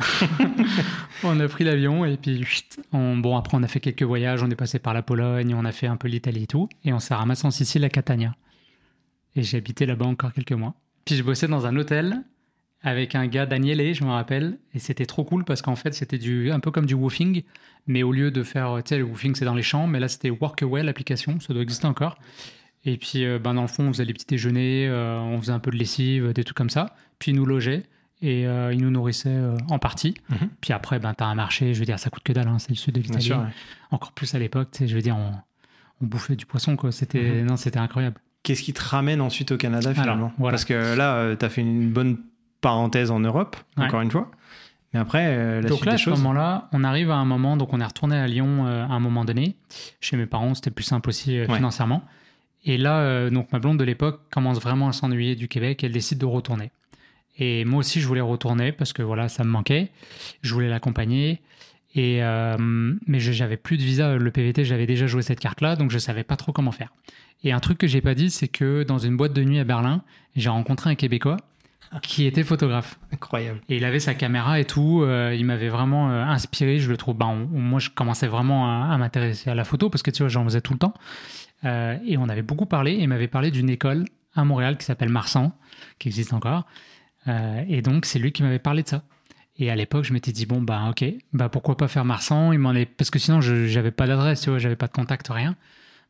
on a pris l'avion et puis chut, on, bon après on a fait quelques voyages, on est passé par la Pologne, on a fait un peu l'Italie et tout, et on s'est ramassé en Sicile à Catania. Et j'ai habité là-bas encore quelques mois. Puis je bossais dans un hôtel avec un gars Daniele, je me rappelle, et c'était trop cool parce qu'en fait c'était du un peu comme du woofing, mais au lieu de faire, tu sais, le woofing c'est dans les champs, mais là c'était Workaway l'application, ça doit exister encore. Et puis euh, ben, dans le fond on faisait les petits déjeuners, euh, on faisait un peu de lessive, des trucs comme ça. Puis ils nous logeaient et euh, ils nous nourrissaient euh, en partie. Mhm. Puis après, ben, tu as un marché, je veux dire, ça coûte que dalle, hein, c'est le sud de l'Italie. ouais. Encore plus à l'époque, je veux dire, on, on bouffait du poisson, quoi. C'était, Mhm. non, c'était incroyable. Qu'est-ce qui te ramène ensuite au Canada finalement? Alors, voilà. Parce que là, tu as fait une bonne parenthèse en Europe, Ouais. encore une fois. Mais après, euh, la donc suite là, à des ce choses. moment-là, on arrive à un moment, donc on est retourné à Lyon euh, à un moment donné. Chez mes parents, c'était plus simple aussi euh, Ouais. financièrement. Et là, euh, donc ma blonde de l'époque commence vraiment à s'ennuyer du Québec. Elle décide de retourner. Et moi aussi, je voulais retourner parce que voilà, ça me manquait. Je voulais l'accompagner. Et euh, mais j'avais plus de visa. Le PVT, j'avais déjà joué cette carte-là, donc je savais pas trop comment faire. Et un truc que j'ai pas dit, c'est que dans une boîte de nuit à Berlin, j'ai rencontré un Québécois qui était photographe. Incroyable. Et il avait sa caméra et tout. euh, il m'avait vraiment euh, inspiré. Je le trouve. Ben, on- moi, je commençais vraiment à, à m'intéresser à la photo parce que tu vois, j'en faisais tout le temps. Euh, et on avait beaucoup parlé. Et il m'avait parlé d'une école à Montréal qui s'appelle Marsan, qui existe encore. Euh, et donc, c'est lui qui m'avait parlé de ça. Et à l'époque, je m'étais dit bon bah ok, bah pourquoi pas faire Marsan? Il m'en est parce que sinon, je j'avais pas d'adresse, tu vois, j'avais pas de contact, rien.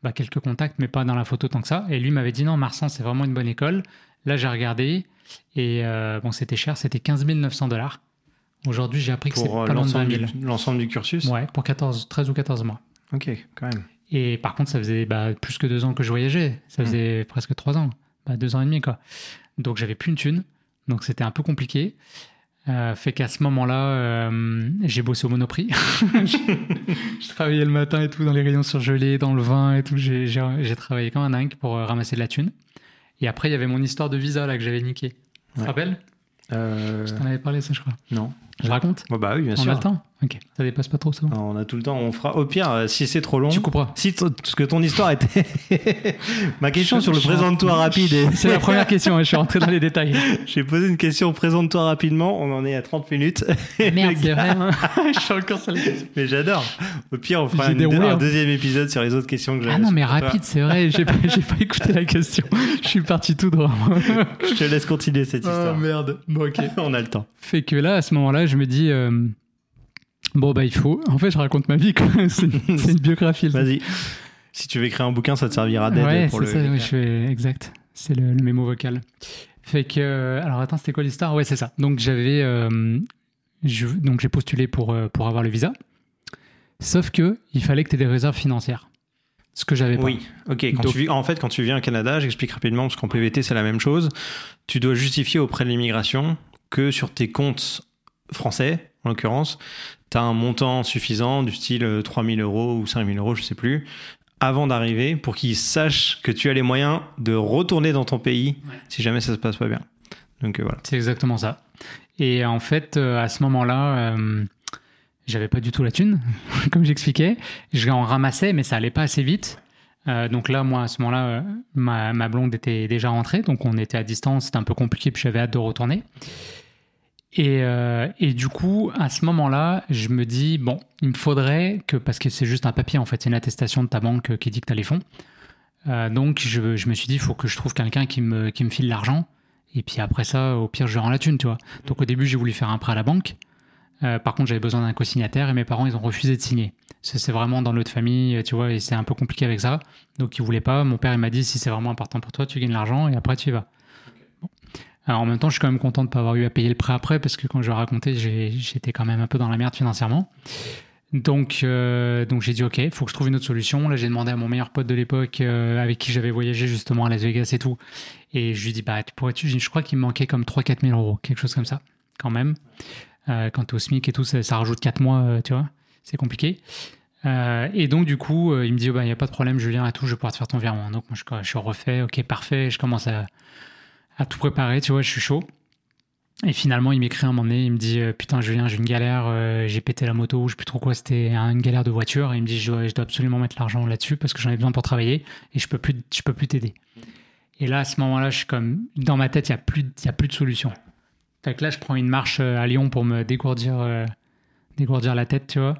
Bah quelques contacts, mais pas dans la photo tant que ça. Et lui m'avait dit non, Marsan, c'est vraiment une bonne école. Là, j'ai regardé et euh, bon, c'était cher, c'était 15 900 dollars. Aujourd'hui, j'ai appris que c'est Pour euh, pas loin de 20 l'ensemble 000. du, l'ensemble du cursus? Ouais, pour 14, 13 ou 14 mois. Ok, quand même. Et par contre, ça faisait bah, plus que deux ans que je voyageais. Ça Mm. faisait presque trois ans. Bah, deux ans et demi, quoi. Donc, j'avais plus une thune. Donc, c'était un peu compliqué. Euh, fait qu'à ce moment-là, euh, j'ai bossé au Monoprix. je, travaillais le matin et tout dans les rayons surgelés, dans le vin et tout. J'ai- travaillé comme un dingue pour euh, ramasser de la thune. Et après, il y avait mon histoire de visa là que j'avais niqué. Tu te rappelles? Euh, Je t'en avais parlé, ça, je crois. non. Je raconte Bah, bah oui, bien On sûr. a le temps Ok. Ça dépasse pas trop, ça Non, On a tout le temps. On fera. Au pire, euh, si c'est trop long. Tu couperas. Si parce que ton histoire était. Ma question Je- sur le je- présente-toi rapide. et- C'est la première question, hein, je suis rentré dans les détails. J'ai posé une question présente-toi rapidement. On en est à 30 minutes. Merde, Le c'est vrai. hein. je suis encore sur les questions. Mais j'adore. Au pire, on fera J'ai une- déroulé, un hein. deuxième épisode sur les autres questions que j'avais. Ah non, mais rapide, c'est vrai, j'ai pas, j'ai pas écouté la question. Je suis parti tout droit. Je te laisse continuer cette histoire. Oh merde. Bon, ok. on a le temps. Fait que là, à ce moment-là, je me dis, euh, bon, bah, il faut. En fait, je raconte ma vie. C'est une, biographie. Vas-y. Si tu veux écrire un bouquin, ça te servira d'aide Ouais, pour c'est le. ça, ouais, je fais exact. C'est le, le mémo vocal. Fait que, euh, alors attends, c'était quoi l'histoire? Ouais, c'est ça. Donc j'avais, euh, donc j'ai postulé pour pour avoir le visa. Sauf que il fallait que tu aies des réserves financières. Ce que j'avais pas. Oui, ok. Quand Donc- tu en fait, quand tu viens au Canada, j'explique rapidement parce qu'en PVT c'est la même chose. Tu dois justifier auprès de l'immigration que sur tes comptes français, en l'occurrence, tu as un montant suffisant du style euh, 3000 euros ou 5000 euros, je sais plus, avant d'arriver pour qu'ils sachent que tu as les moyens de retourner dans ton pays Ouais. si jamais ça se passe pas bien. Donc euh, voilà. C'est exactement ça. Et en fait, euh, à ce moment-là, euh, j'avais pas du tout la thune, comme j'expliquais. Je en ramassais, mais ça allait pas assez vite. Euh, donc là, moi, à ce moment-là, euh, ma, ma blonde était déjà rentrée, donc on était à distance, c'était un peu compliqué, puis j'avais hâte de retourner. Et, euh, et du coup, à ce moment-là, je me dis, bon, il me faudrait que, parce que c'est juste un papier, en fait, c'est une attestation de ta banque euh, qui dit que tu as les fonds. Euh, donc je, me suis dit, il faut que je trouve quelqu'un qui me, qui me file l'argent. Et puis après ça, au pire, je rends la thune, tu vois. Donc au début, j'ai voulu faire un prêt à la banque. Par contre, j'avais besoin d'un co-signataire et mes parents, ils ont refusé de signer. C'est vraiment dans notre famille, tu vois, et c'est un peu compliqué avec ça. Donc ils voulaient pas. Mon père, il m'a dit, si c'est vraiment important pour toi, tu gagnes l'argent et après tu y vas. Alors en même temps, je suis quand même content de pas avoir eu à payer le prêt après parce que quand je racontais, j'étais quand même un peu dans la merde financièrement. Donc, euh, donc j'ai dit ok, il faut que je trouve une autre solution. Là, j'ai demandé à mon meilleur pote de l'époque euh, avec qui j'avais voyagé justement à Las Vegas et tout. Et je lui dis bah tu pourrais-tu Je crois qu'il me manquait comme 3-4 000 euros, quelque chose comme ça, quand même. Euh, quand t'es au SMIC et tout, ça, rajoute 4 mois, euh, tu vois, c'est compliqué. Et donc du coup, il me dit il bah, n'y a pas de problème, Julien et tout, je vais pouvoir te faire ton virement. Donc moi, je, je suis refait, ok parfait, je commence à, à tout préparer, tu vois, je suis chaud. Et finalement, il m'écrit un moment donné, il me dit euh, Putain, Julien, j'ai une galère, euh, j'ai pété la moto, je sais plus trop quoi, c'était un- une galère de voiture. Et il me dit Je dois, absolument mettre l'argent là-dessus parce que j'en ai besoin pour travailler et je peux plus, je peux plus t'aider. Et là, à ce moment-là, je suis comme Dans ma tête, il n'y a, plus a plus de solution. Fait que là, je prends une marche euh, à Lyon pour me dégourdir, dégourdir la tête, tu vois.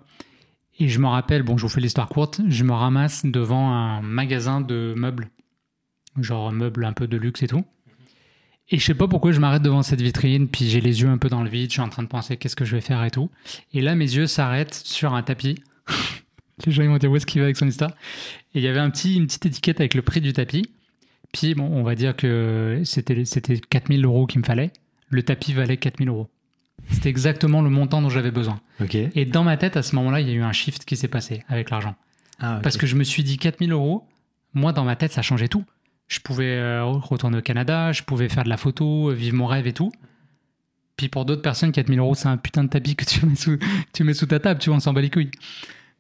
Et je me rappelle, bon, je vous fais l'histoire courte, je me ramasse devant un magasin de meubles, genre meubles un peu de luxe et tout. Et je sais pas pourquoi je m'arrête devant cette vitrine, puis j'ai les yeux un peu dans le vide, je suis en train de penser qu'est-ce que je vais faire et tout. Et là, mes yeux s'arrêtent sur un tapis. les gens ils vont dire où est-ce qu'il va avec son histoire? Et il y avait un petit, une petite étiquette avec le prix du tapis. Puis bon, on va dire que c'était, c'était 4000 euros qu'il me fallait. Le tapis valait 4000 euros. C'était exactement le montant dont j'avais besoin. Et dans ma tête, à ce moment-là, il y a eu un shift qui s'est passé avec l'argent. Ah. Parce que je me suis dit 4000 euros, moi dans ma tête ça changeait tout. Je pouvais euh, retourner au Canada, je pouvais faire de la photo, euh, vivre mon rêve et tout. Puis pour d'autres personnes, 4000 euros c'est un putain de tapis que tu mets sous, tu mets sous ta table, tu vois, on s'en bat les couilles.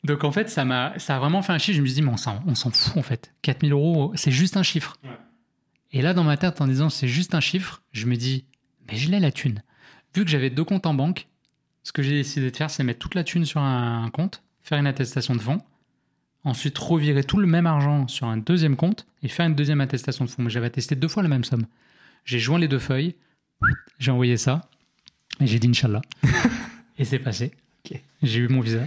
Donc en fait, ça m'a ça a vraiment fait un chiffre. Je me suis dit, mais on s'en, fout en fait. 4000 euros, c'est juste un chiffre. Ouais. Et là, dans ma tête, en disant c'est juste un chiffre, je me dis, mais je l'ai la thune. Vu que j'avais deux comptes en banque, ce que j'ai décidé de faire, c'est mettre toute la thune sur un, un compte, faire une attestation de fonds, ensuite revirer tout le même argent sur un deuxième compte et faire une deuxième attestation de fonds. Mais j'avais attesté deux fois la même somme. J'ai joint les deux feuilles, j'ai envoyé ça et j'ai dit Inch'Allah. et c'est passé. J'ai eu mon visa.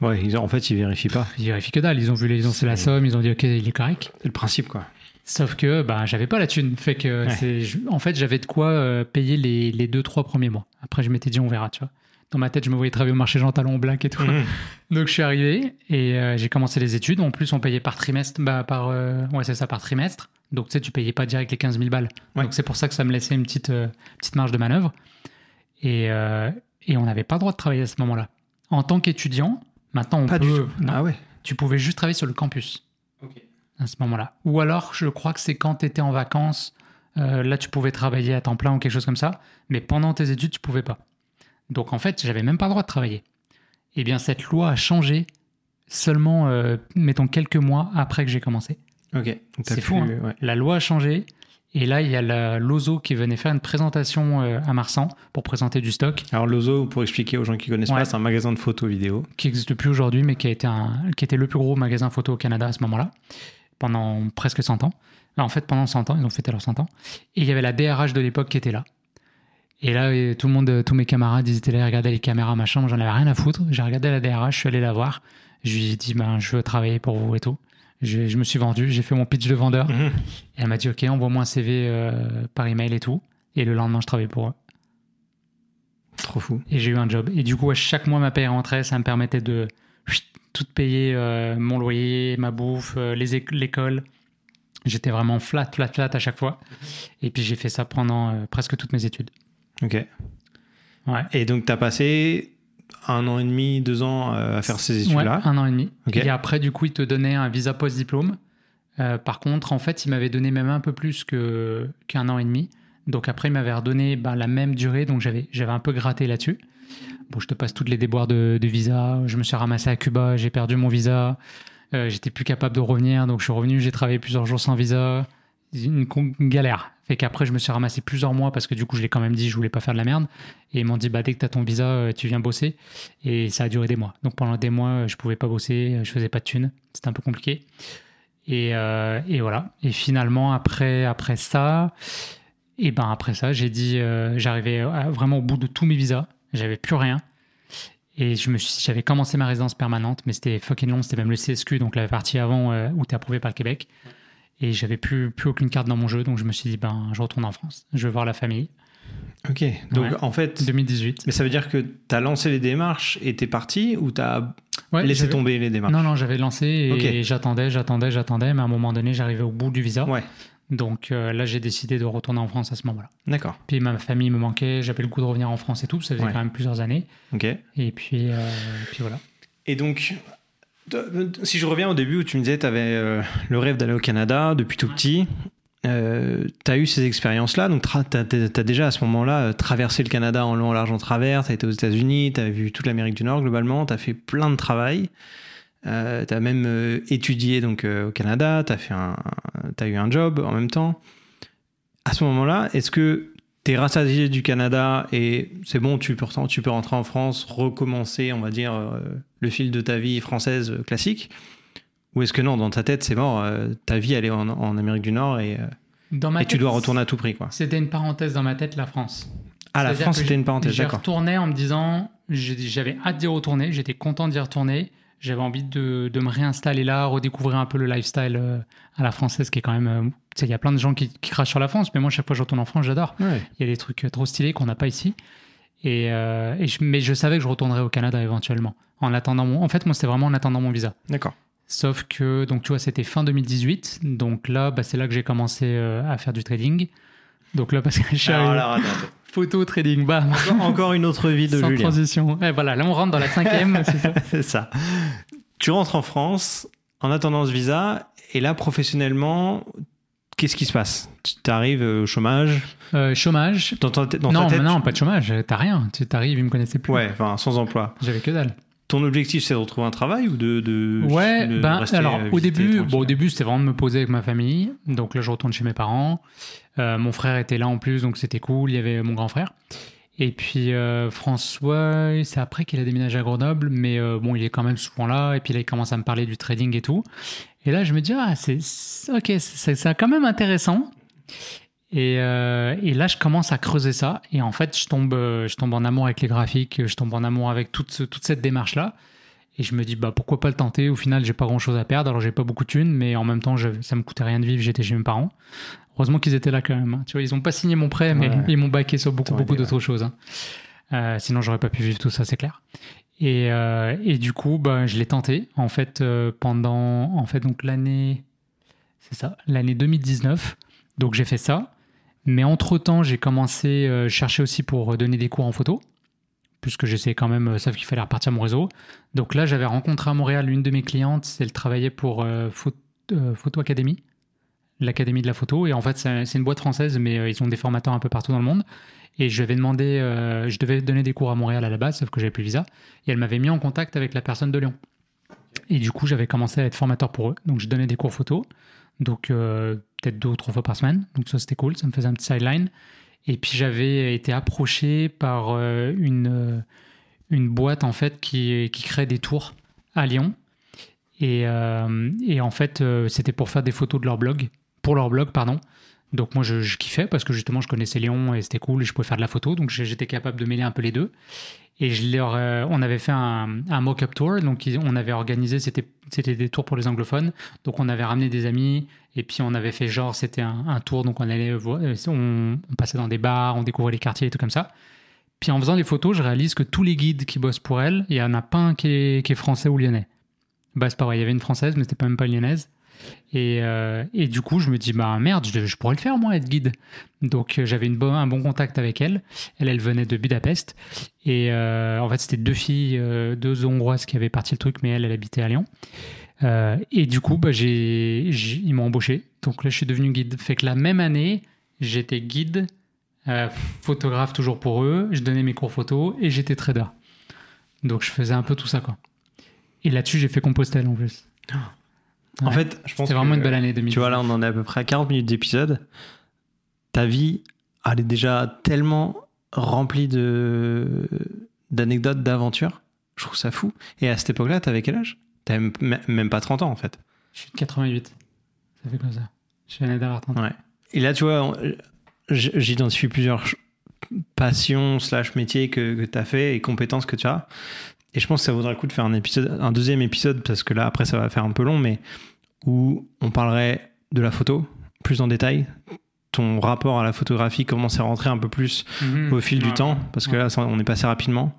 Ouais, ils ont- en fait, ils vérifient pas. Ils vérifient que dalle. Ils ont vu les, ils ont la somme, ils ont dit ok, il est correct. C'est le principe, quoi. Sauf que bah, j'avais pas la thune. Fait que Ouais. c'est, je- en fait, j'avais de quoi euh, payer les, les deux, trois premiers mois. Après, je m'étais dit, on verra, tu vois. Dans ma tête, je me voyais travailler au marché Jean Talon Black et tout. Mhm. Donc, je suis arrivé et euh, j'ai commencé les études. En plus, on payait par trimestre. Bah, par, euh, ouais, c'est ça, par trimestre. Donc, tu sais, tu payais pas direct les 15 000 balles. Ouais. Donc, c'est pour ça que ça me laissait une petite, euh, petite marge de manœuvre. Et, et on n'avait pas le droit de travailler à ce moment-là. En tant qu'étudiant, maintenant, on Pas peut. du tout. non, Ah ouais. Tu pouvais juste travailler sur le campus à ce moment-là. Ou alors, je crois que c'est quand tu étais en vacances, là, tu pouvais travailler à temps plein ou quelque chose comme ça, mais pendant tes études, tu pouvais pas. Donc, en fait, j'avais même pas le droit de travailler. Eh bien, cette loi a changé seulement, euh, mettons, quelques mois après que j'ai commencé. Ok. C'est fou, hein. ouais. La loi a changé, Et là, il y a Lozo qui venait faire une présentation euh, à Marsan pour présenter du stock. Alors Lozo, pour expliquer aux gens qui connaissent Ouais. pas, c'est un magasin de photos vidéo. qui n'existe plus aujourd'hui, mais qui, a été un, qui était le plus gros magasin photo au Canada à ce moment-là, pendant presque 100 ans. Là, en fait, pendant 100 ans, ils ont fêté leurs 100 ans. Et il y avait la DRH de l'époque qui était là. Et là, et tout le monde, tous mes camarades, ils étaient là, ils regardaient les caméras, machin. Moi, j'en avais rien à foutre. J'ai regardé la DRH, je suis allé la voir. Je lui ai dit, ben, je veux travailler pour vous et tout. Je, je me suis vendu, j'ai fait mon pitch de vendeur. Mhm. Et elle m'a dit, OK, envoie-moi un CV euh, par email et tout. Et le lendemain, je travaillais pour eux. Trop fou. Et j'ai eu un job. Et du coup, à chaque mois, ma paye rentrait, ça me permettait de tout payer, euh, mon loyer, ma bouffe, euh, l'école. J'étais vraiment flat, flat, flat à chaque fois. Et puis j'ai fait ça pendant euh, presque toutes mes études. Ok. Ouais. Et donc, tu as passé un an et demi, deux ans euh, à faire ces Ouais, études-là. un an et demi. Ok. Et après, du coup, ils te donnaient un visa post-diplôme. Euh, par contre, en fait, ils m'avaient donné même un peu plus que, qu'un an et demi. Donc après, ils m'avaient redonné ben, la même durée. Donc j'avais, j'avais un peu gratté là-dessus. Bon, je te passe toutes les déboires de, de visa. Je me suis ramassé à Cuba, j'ai perdu mon visa. Euh, j'étais plus capable de revenir. Donc je suis revenu, j'ai travaillé plusieurs jours sans visa. Une, con- une galère. Fait qu'après, je me suis ramassé plusieurs mois parce que du coup, je l'ai quand même dit, je voulais pas faire de la merde. Et ils m'ont dit, bah, dès que tu as ton visa, euh, tu viens bosser. Et ça a duré des mois. Donc pendant des mois, euh, je pouvais pas bosser, euh, je faisais pas de thunes. C'était un peu compliqué. Et, et voilà. Et finalement, après, après ça, et ben après ça, j'ai dit, j'arrivais vraiment au bout de tous mes visas. J'avais plus rien. Et j'avais commencé ma résidence permanente, mais c'était fucking long. C'était même le CSQ, donc la partie avant où tu approuvé par le Québec. Et j'avais plus, plus aucune carte dans mon jeu, donc je me suis dit, ben, je retourne en France. Je veux voir la famille. Ok. Donc, Ouais. en fait, 2018. mais ça veut dire que tu as lancé les démarches et t'es parti ou tu as Ouais, laissé tomber les démarches? Non, non, j'avais lancé et j'attendais, j'attendais, j'attendais, mais à un moment donné, j'arrivais au bout du visa. Ouais, Donc euh, là, j'ai décidé de retourner en France à ce moment-là. d'accord. Puis ma famille me manquait, j'avais le goût de revenir en France et tout, ça faisait Ouais. quand même plusieurs années. Ok. Et puis, euh, puis voilà. Et donc, si je reviens au début où tu me disais tu avais le rêve d'aller au Canada depuis tout petit, tu as eu ces expériences-là, donc tu as, déjà à ce moment-là euh, traversé le Canada en long, en large, en travers, tu as été aux États-Unis, tu as vu toute l'Amérique du Nord globalement, tu as fait plein de travail. tu as même euh, étudié donc, euh, au Canada, tu as, eu un job en même temps. À ce moment-là, est-ce que tu es rassasié du Canada et c'est bon, tu peux, tu peux rentrer en France, recommencer, on va dire, euh, le fil de ta vie française euh, classique Ou est-ce que non, dans ta tête, c'est mort, euh, ta vie, elle est en, en Amérique du Nord et, Dans ma et tu dois retourner à tout prix quoi. C'était une parenthèse dans ma tête, la France. Ah, la France, c'était une parenthèse, J'y d'accord. retournais en me disant, j'avais hâte d'y retourner, j'étais content d'y retourner. J'avais envie de, de me réinstaller là, redécouvrir un peu le lifestyle euh, à la française qui est quand même. euh, tu sais, il y a plein de gens qui, qui crachent sur la France, mais moi, chaque fois que je retourne en France, j'adore. Ouais. Il y a des trucs trop stylés qu'on n'a pas ici. Et, euh, et je- mais je savais que je retournerais au Canada éventuellement. En attendant mon, en fait, moi, c'était vraiment en attendant mon visa. D'accord. Sauf que, donc, tu vois, c'était fin 2018. Donc là, bah, c'est là que j'ai commencé euh, à faire du trading. Donc là, parce que je suis Alors, arrivé-. Photo trading, bam, Encore- Encore une autre vie de sans Julien. transition. Et voilà, là, on rentre dans la cinquième. c'est ça. c'est ça. Tu rentres en France en attendant ce visa et là, professionnellement, qu'est-ce qui se passe? Tu arrives au chômage? Euh, chômage. dans ta, dans non, ta tête mais non, tu- pas de chômage. T'as rien. Tu t'arrives, ils me connaissaient plus. Ouais, enfin, sans emploi. J'avais que dalle. Ton objectif, c'est de retrouver un travail ou de. de Ouais, de ben rester, alors euh, au début, bon, au début c'était vraiment de me poser avec ma famille. Donc là je retourne chez mes parents. Euh, mon frère était là en plus, donc c'était cool. Il y avait mon grand frère. Et puis euh, François, c'est après qu'il a déménagé à Grenoble, mais euh, bon, il est quand même souvent là. Et puis là, il commence à me parler du trading et tout. Et là, je me dis ah c'est ok, c'est c'est quand même intéressant. Et, euh, et là, je commence à creuser ça. Et en fait, je tombe, euh, je tombe en amour avec les graphiques, je tombe en amour avec toute, ce- toute cette démarche-là. Et je me dis, bah, pourquoi pas le tenter? Au final, j'ai pas grand-chose à perdre. Alors, j'ai pas beaucoup de thunes, mais en même temps, je- ça me coûtait rien de vivre. J'étais chez mes parents. Heureusement qu'ils étaient là quand même. hein. Tu vois, ils ont pas signé mon prêt, mais Ouais. ils m'ont baqué sur beaucoup, beaucoup d'autres choses. hein. Euh, sinon, j'aurais pas pu vivre tout ça, c'est clair. Et, euh, et du coup, bah, je l'ai tenté. En fait, pendant, en fait, donc l'année, c'est ça, l'année 2019. Donc, j'ai fait ça. Mais entre-temps, j'ai commencé à chercher aussi pour donner des cours en photo, puisque j'essayais quand même, euh, sauf qu'il fallait repartir mon réseau. Donc là, j'avais rencontré à Montréal une de mes clientes, elle travaillait pour euh, Photo, euh, Academy, l'Académie de la photo. Et en fait, c'est une boîte française, mais euh, ils ont des formateurs un peu partout dans le monde. Et je lui euh, devais donner des cours à Montréal à la base, sauf que j'avais plus visa. Et elle m'avait mis en contact avec la personne de Lyon. Et du coup, j'avais commencé à être formateur pour eux. Donc, je donnais des cours photo. Donc, euh, peut-être deux ou trois fois par semaine. Donc ça, c'était cool. Ça me faisait un petit sideline. Et puis j'avais été approché par euh, une, euh, une boîte en fait qui, qui crée des tours à Lyon. Et, euh, et en fait, c'était pour faire des photos de leur blog, pour leur blog, pardon. Donc moi, je, je kiffais parce que justement, je connaissais Lyon et c'était cool et je pouvais faire de la photo. Donc j'étais capable de mêler un peu les deux. Et je euh, on avait fait un, mock-up tour. Donc on avait organisé, c'était des tours pour les anglophones. Donc on avait ramené des amis et puis on avait fait genre, c'était un, tour. Donc on allait, euh, on, on passait dans des bars, on découvrait les quartiers et tout comme ça. Puis en faisant les photos, je réalise que tous les guides qui bossent pour elle, il y en a pas un qui est, français ou lyonnais. Bah, c'est pas vrai, il y avait une française, mais c'était pas même pas lyonnaise. Et, euh, et du coup, je me dis, bah merde, je, pourrais le faire, moi, être guide. Donc, euh, j'avais un bon contact avec elle. Elle, elle venait de Budapest. Et euh, en fait, c'était deux filles, deux Hongroises qui avaient parti le truc, mais elle, elle habitait à Lyon. Et du coup, bah, ils m'ont embauché. Donc là, je suis devenu guide. Fait que la même année, j'étais guide, photographe toujours pour eux. Je donnais mes cours photo et j'étais trader. Donc, je faisais un peu tout ça, quoi. Et là-dessus, j'ai fait Compostelle en plus. En Ouais. fait, je pense C'était vraiment que, une belle année 2000. Tu vois, là, on en est à peu près à 40 minutes d'épisode. Ta vie, elle est déjà tellement remplie de d'anecdotes, d'aventures. Je trouve ça fou. Et à cette époque-là, t'avais quel âge? T'avais même- même pas 30 ans, en fait. Je suis de 88. Ça fait comme ça. Je suis l'année d'avoir 30 ans. Ouais. Et là, tu vois, j'identifie plusieurs passions slash métiers que, que tu as fait et compétences que tu as. Et je pense que ça vaudrait le coup de faire un épisode, un deuxième épisode, parce que là, après, ça va faire un peu long, mais où on parlerait de la photo plus en détail, ton rapport à la photographie, comment c'est rentré un peu plus Mhm. au fil du Ouais. temps, parce que là, on est passé rapidement.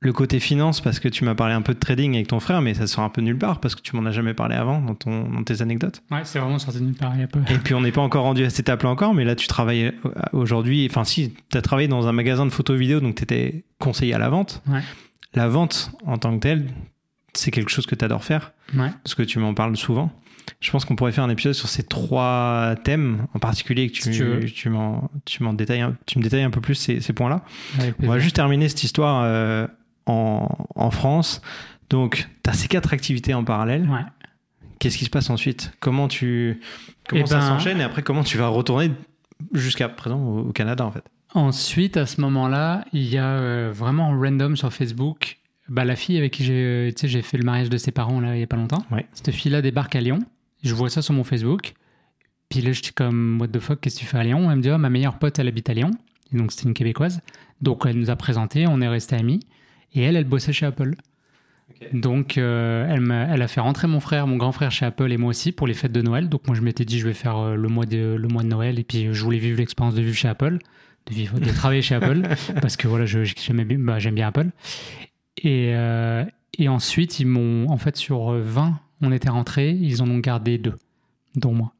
Le côté finance, parce que tu m'as parlé un peu de trading avec ton frère, mais ça sort un peu nulle part, parce que tu m'en as jamais parlé avant dans, ton, dans tes anecdotes. Ouais, c'est vraiment sorti nulle part il y a peu. Et puis on n'est pas encore rendu à cette étape-là encore, mais là tu travailles euh, aujourd'hui, enfin si, tu as travaillé dans un magasin de photos vidéo, donc tu étais conseiller à la vente. Ouais. La vente en tant que telle, c'est quelque chose que tu adores faire, Ouais. parce que tu m'en parles souvent. Je pense qu'on pourrait faire un épisode sur ces trois thèmes en particulier, que tu, Si tu veux. tu, m'en, tu, m'en détailles, tu me détailles un peu plus ces, ces points-là. On va juste terminer cette histoire euh, en, en France. Donc, tu as ces quatre activités en parallèle. Ouais. Qu'est-ce qui se passe ensuite? Comment tu comment Eh ça ben- s'enchaîne et après comment tu vas retourner jusqu'à présent au, au Canada en fait? Ensuite, à ce moment-là, il y a euh, vraiment random sur Facebook. Bah, la fille avec qui j'ai euh, tu sais, j'ai fait le mariage de ses parents là, il y a pas longtemps. Ouais. Cette fille-là débarque à Lyon. Je vois ça sur mon Facebook. Puis là, je suis comme, what the fuck, qu'est-ce que tu fais à Lyon? Elle me dit, oh, ma meilleure pote, elle habite à Lyon. Et donc, c'était une Québécoise. Donc, elle nous a présenté, on est restés amis. Et elle, elle bossait chez Apple. Donc, euh, elle, m'a- elle a fait rentrer mon frère, mon grand frère chez Apple et moi aussi pour les fêtes de Noël. Donc, moi, je m'étais dit, je vais faire euh, le, mois de, le mois de Noël et puis je voulais vivre l'expérience de vivre chez Apple, de, vivre, de travailler chez Apple parce que voilà, bien, bah, j'aime bien Apple. Et, euh, et ensuite, ils m'ont, en fait, sur 20, on était rentrés, ils en ont gardé deux, dont moi.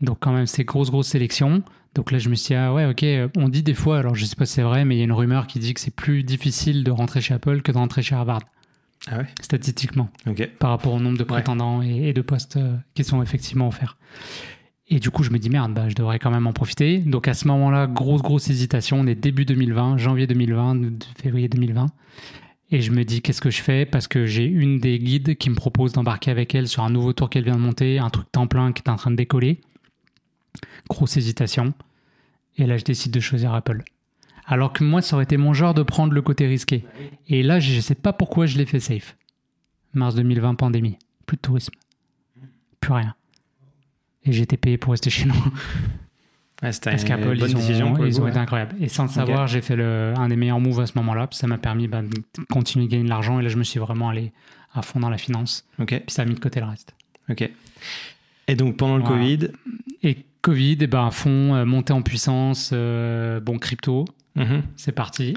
Donc, quand même, c'est grosse, grosse sélection. Donc là, je me suis dit, ah ouais, ok, on dit des fois, alors je sais pas si c'est vrai, mais il y a une rumeur qui dit que c'est plus difficile de rentrer chez Apple que de rentrer chez Harvard, Ah ouais? Statistiquement par rapport au nombre de prétendants et, et de postes euh, qui sont effectivement offerts. Et du coup, je me dis merde, bah, je devrais quand même en profiter. Donc à ce moment-là, grosse, grosse hésitation. On est début 2020, janvier 2020, de- février 2020. Et je me dis qu'est-ce que je fais? Parce que j'ai une des guides qui me propose d'embarquer avec elle sur un nouveau tour qu'elle vient de monter, un truc temps plein qui est en train de décoller. Grosse hésitation. Et là, je décide de choisir Apple. Alors que moi, ça aurait été mon genre de prendre le côté risqué. Et là, je ne sais pas pourquoi je l'ai fait safe. Mars 2020, pandémie. Plus de tourisme. Plus rien. Et j'ai été payé pour rester chez nous. Ouais, c'était Parce qu'Apple, ils, ont, décision ils coup, ont ouais. été incroyables. Et sans le savoir, j'ai fait le, un des meilleurs moves à ce moment-là. Puis ça m'a permis bah, de continuer de gagner de l'argent. Et là, je me suis vraiment allé à fond dans la finance. Ok, Puis ça a mis de côté le reste. ok. Et donc pendant le Voilà. Covid, Et Covid, et ben, à fond, euh, montée en puissance, euh, bon, crypto, mhm. c'est parti.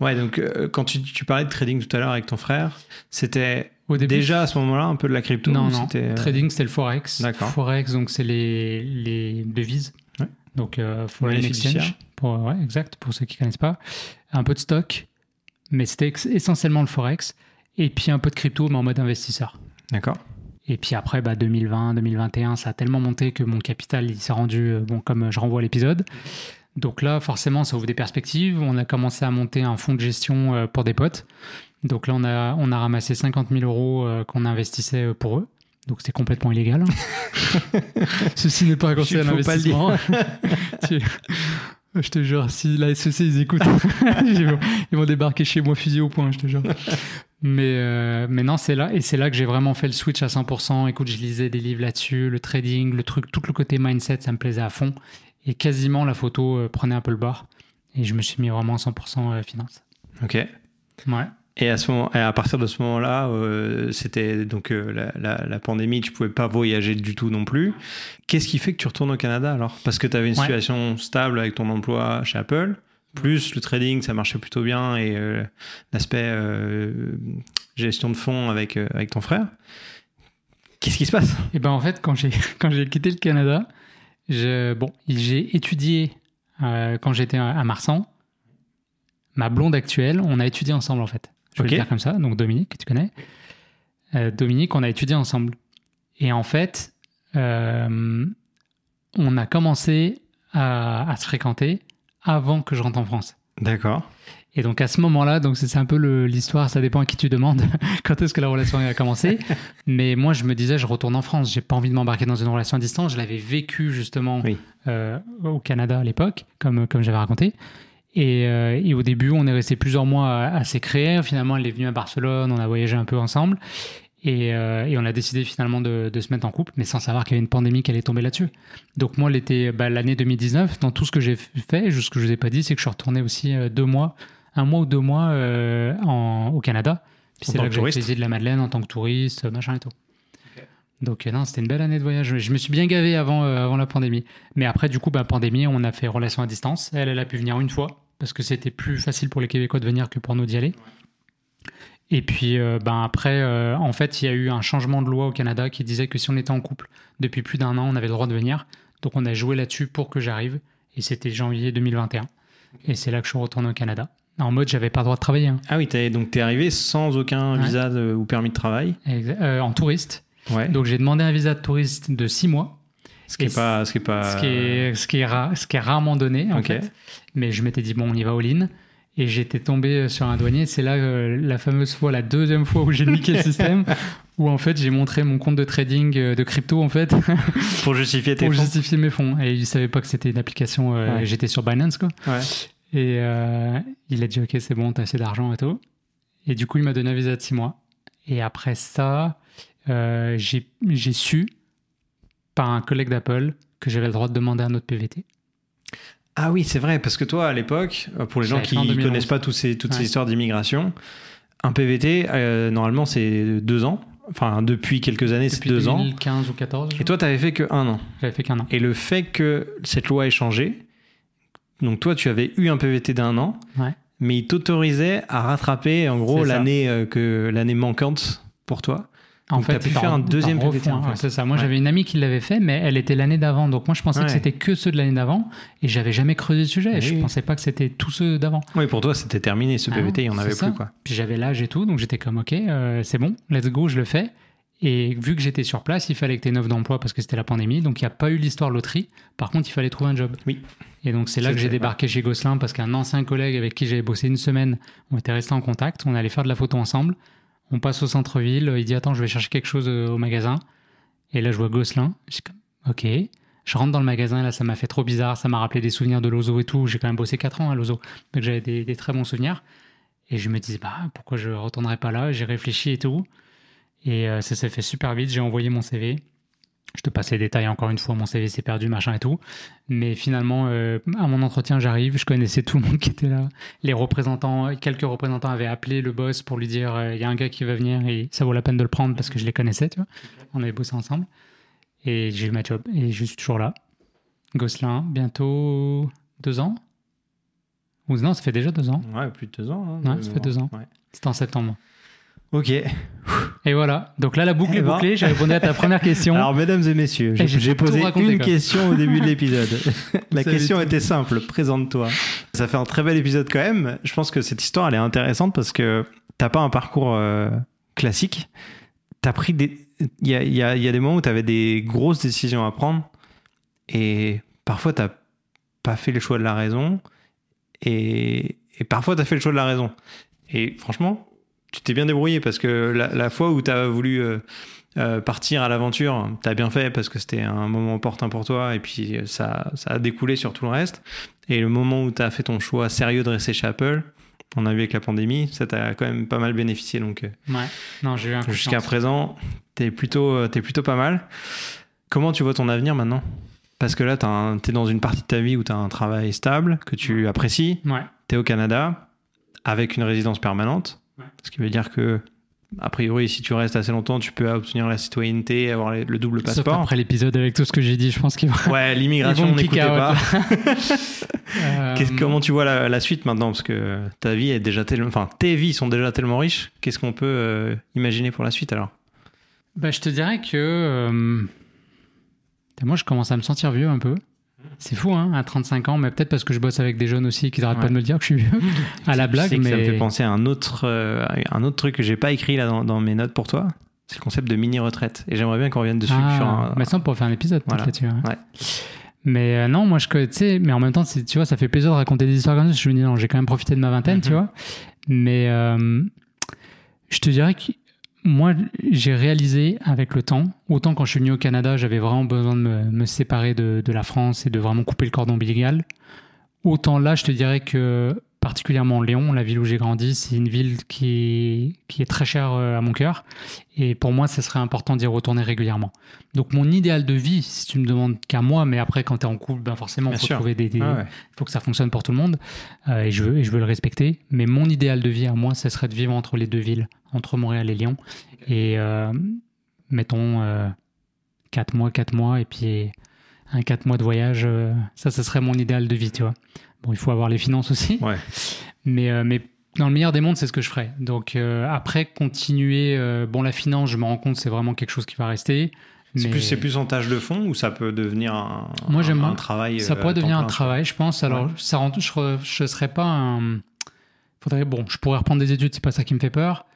ouais, donc euh, quand tu, tu parlais de trading tout à l'heure avec ton frère, c'était Au début, déjà à ce moment-là un peu de la crypto Non, non. c'était, euh, Trading, c'était le Forex. D'accord. Forex, donc c'est les, les devises. Ouais. Donc, euh, Foreign Exchange. Pour, ouais, exact, pour ceux qui ne connaissent pas. Un peu de stock, mais c'était essentiellement le Forex. Et puis un peu de crypto, mais en mode investisseur. D'accord. Et puis après, bah, 2020, 2021, ça a tellement monté que mon capital, il s'est rendu, euh, bon, comme je renvoie à l'épisode. Donc là, forcément, ça ouvre des perspectives. On a commencé à monter un fonds de gestion euh, pour des potes. Donc là, on a, on a ramassé 50 000 euros euh, qu'on investissait euh, pour eux. Donc c'était complètement illégal. Ceci n'est pas un conseil. Tu- Je te jure, si la SEC ils écoutent, ils vont, ils vont débarquer chez moi fusil au point, je te jure. Mais, euh, mais non, c'est là, et c'est là que j'ai vraiment fait le switch à 100%. Écoute, je lisais des livres là-dessus, le trading, le truc, tout le côté mindset, ça me plaisait à fond. Et quasiment la photo euh, prenait un peu le bord. Et je me suis mis vraiment à 100% euh, finance. Ok. Ouais. Et à, ce moment, et à partir de ce moment-là, euh, c'était donc euh, la, la- la pandémie, tu pouvais pas voyager du tout non plus. Qu'est-ce qui fait que tu retournes au Canada alors? Parce que tu avais une Ouais. situation stable avec ton emploi chez Apple, plus le trading, ça marchait plutôt bien, et euh, l'aspect gestion de fonds avec, avec ton frère. Qu'est-ce qui se passe? Et ben en fait, quand j'ai quand j'ai quitté le Canada, je, bon, j'ai étudié quand j'étais à à Marsan. Ma blonde actuelle, on a étudié ensemble en fait. Je vais le dire comme ça. Donc Dominique, que tu connais. Euh, Dominique, on a étudié ensemble. Et en fait, euh, on a commencé à, à se fréquenter avant que je rentre en France. D'accord. Et donc à ce moment-là, donc c'est un peu l'histoire, ça dépend à qui tu demandes quand est-ce que la relation a commencé. Mais moi, je me disais, je retourne en France, j'ai pas envie de m'embarquer dans une relation à distance. Je l'avais vécu justement Oui. euh, au Canada à l'époque, comme, comme j'avais raconté. Et, euh, et au début, on est resté plusieurs mois à, à s'écrire. Finalement, elle est venue à Barcelone, on a voyagé un peu ensemble. Et, euh, et on a décidé finalement de, de se mettre en couple, mais sans savoir qu'il y avait une pandémie qui allait tomber là-dessus. Donc moi, l'été, bah, l'année 2019, dans tout ce que j'ai fait, juste ce que je vous ai pas dit, c'est que je suis retourné aussi euh, deux mois, un mois ou deux mois euh, en, au Canada. Puis c'est là que j'ai fait de la Madeleine en tant que touriste, machin et tout. Donc euh, non, c'était une belle année de voyage. Je me suis bien gavé avant, euh, avant la pandémie. Mais après, du coup, bah, pandémie, on a fait relation à distance. Elle, elle a pu venir une fois parce que c'était plus facile pour les Québécois de venir que pour nous d'y aller. Et puis, euh, ben après, euh, en fait, il y a eu un changement de loi au Canada qui disait que si on était en couple depuis plus d'un an, on avait le droit de venir. Donc, on a joué là-dessus pour que j'arrive. Et c'était janvier 2021. Et c'est là que je suis retourné au Canada. En mode, j'avais pas le droit de travailler. hein. Ah oui, t'es- donc tu es arrivé sans aucun Ouais. visa de- ou permis de travail. Exa- euh, en touriste. Ouais. Donc, j'ai demandé un visa de touriste de six mois. ce qui est pas, ce qui est pas. ce qui est, ce qui est, ra- ce qui est rarement donné en fait. Mais je m'étais dit bon, on y va all-in. Et j'étais tombé sur un douanier. C'est là euh, la fameuse fois, la deuxième fois où j'ai niqué le système, où en fait j'ai montré mon compte de trading euh, de crypto en fait pour justifier tes pour fonds. justifier mes fonds. Et il savait pas que c'était une application. euh, Ouais. J'étais sur Binance quoi. Ouais. Et euh, il a dit ok c'est bon, t'as assez d'argent et tout. Et du coup il m'a donné un visa de six mois. Et après ça, euh, j'ai su par un collègue d'Apple que j'avais le droit de demander un autre PVT. Ah oui, c'est vrai, parce que toi, à l'époque, euh, pour les gens qui 2011. connaissent pas tous ces, toutes ces histoires d'immigration, un PVT, euh, normalement, c'est deux ans. Enfin, depuis quelques années, c'est deux ans. 2015 ou 14. Et toi, tu avais fait que un an. j'avais fait qu'un an. Et le fait que cette loi ait changé, donc toi, tu avais eu un PVT d'un an, Ouais. mais il t'autorisait à rattraper, en gros, euh, l'année manquante pour toi. En Donc, t'as pu c'était faire un deuxième refond, en fait. c'est ça. Moi, Ouais. j'avais une amie qui l'avait fait, mais elle était l'année d'avant. Donc moi, je pensais Ouais. que c'était que ceux de l'année d'avant, et j'avais jamais creusé le sujet. Oui, je pensais pas que c'était tous ceux d'avant. Oui, pour toi, c'était terminé ce Ah, PVT, il n'y en avait ça. plus, quoi. Puis j'avais l'âge et tout, donc j'étais comme ok, euh, c'est bon, let's go, je le fais. Et vu que j'étais sur place, il fallait que tu aies offre d'emploi parce que c'était la pandémie, donc il n'y a pas eu l'histoire loterie. Par contre, il fallait trouver un job. Oui. Et donc c'est là que j'ai débarqué chez Gosselin parce qu'un ancien collègue avec qui j'avais bossé une semaine, on était restés en contact, on allait faire de la photo ensemble. On passe au centre-ville, il dit attends, je vais chercher quelque chose euh, au magasin. Et là, je vois Gosselin. Je suis comme ok. Je rentre dans le magasin, là, ça m'a fait trop bizarre, ça m'a rappelé des souvenirs de Lozo et tout. J'ai quand même bossé 4 ans à Lozo, donc j'avais des, très bons souvenirs. Et je me dis, bah, pourquoi je retournerai pas là? J'ai réfléchi et tout. Et euh, ça s'est fait super vite. J'ai envoyé mon CV. Je te passe les détails encore une fois. Mon CV s'est perdu, machin et tout. Mais finalement, euh, à mon entretien, j'arrive. Je connaissais tout le monde qui était là. Les représentants, quelques représentants avaient appelé le boss pour lui dire euh, il y a un gars qui va venir et ça vaut la peine de le prendre parce que je les connaissais, tu vois. On avait bossé ensemble. Et j'ai eu ma job. Et je suis toujours là. Gosselin, bientôt deux ans? Ou non, ça fait déjà deux ans. Ouais, plus de deux ans. hein, Ouais, ça fait deux ans. Ouais. C'était en septembre. Ok. Et voilà. Donc là, la boucle Eh est ben. bouclée. J'ai répondu à ta première question. Alors, mesdames et messieurs, j'ai posé raconté, une quoi. question au début de l'épisode. La question était simple, présente-toi. Ça fait un très bel épisode quand même. Je pense que cette histoire, elle est intéressante parce que t'as pas un parcours euh, classique. T'as pris des... Il y a, y a- y a des moments où t'avais des grosses décisions à prendre et parfois t'as pas fait le choix de la raison et, et parfois t'as fait le choix de la raison. Et franchement, tu t'es bien débrouillé parce que la, la fois où t'as voulu... euh, euh, partir à l'aventure, t'as bien fait parce que c'était un moment opportun pour toi et puis ça, ça a découlé sur tout le reste. Et le moment où t'as fait ton choix sérieux de rester chez Apple, on a vu avec la pandémie, ça t'a quand même pas mal bénéficié. Donc, ouais. non, j'ai eu un jusqu'à présent, t'es plutôt, es plutôt pas mal. Comment tu vois ton avenir maintenant? Parce que là, t'es dans une partie de ta vie où tu as un travail stable, que tu apprécies. Ouais. Tu es au Canada, avec une résidence permanente. Ce qui veut dire que a priori, si tu restes assez longtemps, tu peux obtenir la citoyenneté, avoir le double passeport. après l'épisode avec tout ce que j'ai dit, je pense qu'il va. Ouais, l'immigration, n'écoutez pas. euh... Comment tu vois la, suite maintenant? Parce que ta vie est déjà tellement. Enfin, tes vies sont déjà tellement riches. Qu'est-ce qu'on peut euh, imaginer pour la suite alors? Bah, Je te dirais que. Euh, moi, je commence à me sentir vieux un peu. C'est fou, hein, à 35 ans, mais peut-être parce que je bosse avec des jeunes aussi qui n'arrêtent pas de me dire que je suis vieux à la blague. mais... Ça me fait penser à un autre, euh, un autre truc que j'ai pas écrit là dans, mes notes pour toi. C'est le concept de mini-retraite. Et j'aimerais bien qu'on revienne dessus. Ah, Mais ça, on pourrait faire un épisode là-dessus. Hein. Mais euh, non, moi, je, tu sais, mais en même temps, tu vois, ça fait plaisir de raconter des histoires comme ça. Je me dis, non, j'ai quand même profité de ma vingtaine, tu mhm. vois. Mais euh, je te dirais que moi, j'ai réalisé avec le temps, autant quand je suis venu au Canada, j'avais vraiment besoin de me, séparer de, la France et de vraiment couper le cordon ombilical. Autant là, je te dirais que particulièrement Lyon, la ville où j'ai grandi, c'est une ville qui, qui est très chère euh, à mon cœur. Et pour moi, ce serait important d'y retourner régulièrement. Donc mon idéal de vie, si tu me demandes qu'à moi, mais après quand tu es en couple, ben forcément, il faut trouver des... Ah faut que ça fonctionne pour tout le monde. Euh, et, je veux, et je veux le respecter. Mais mon idéal de vie à moi, ce serait de vivre entre les deux villes, entre Montréal et Lyon. Et euh, mettons 4 mois, 4 mois, et puis un 4 mois de voyage. ça, ce serait mon idéal de vie, tu vois. Bon, il faut avoir les finances aussi. Ouais. Mais, euh, mais dans le meilleur des mondes, c'est ce que je ferais. Donc euh, après, continuer. Euh, bon, la finance, je me rends compte, c'est vraiment quelque chose qui va rester. C'est plus, plus en tâche de fond ou ça peut devenir un, Moi, un, un travail Ça pourrait devenir un travail, je pense. Alors, ça rend, je ne serais pas un. Faudrait, bon, je pourrais reprendre des études, c'est pas ça qui me fait peur.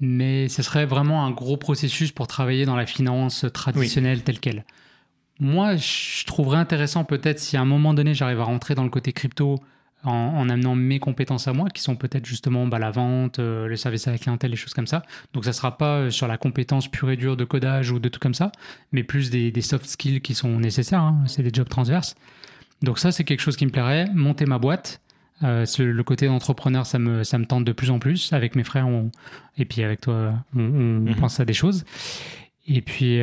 Mais ce serait vraiment un gros processus pour travailler dans la finance traditionnelle telle qu'elle. Moi, je trouverais intéressant peut-être si à un moment donné j'arrive à rentrer dans le côté crypto en, amenant mes compétences à moi, qui sont peut-être justement bah, la vente, euh, le service à la clientèle, les choses comme ça. Donc ça ne sera pas euh, sur la compétence pure et dure de codage ou de tout comme ça, mais plus des, soft skills qui sont nécessaires. Hein. C'est des jobs transverses. Donc ça, c'est quelque chose qui me plairait. Monter ma boîte. Euh, le côté d'entrepreneur, ça me, ça me tente de plus en plus. Avec mes frères et puis avec toi, on, mhm. pense à des choses. Et puis,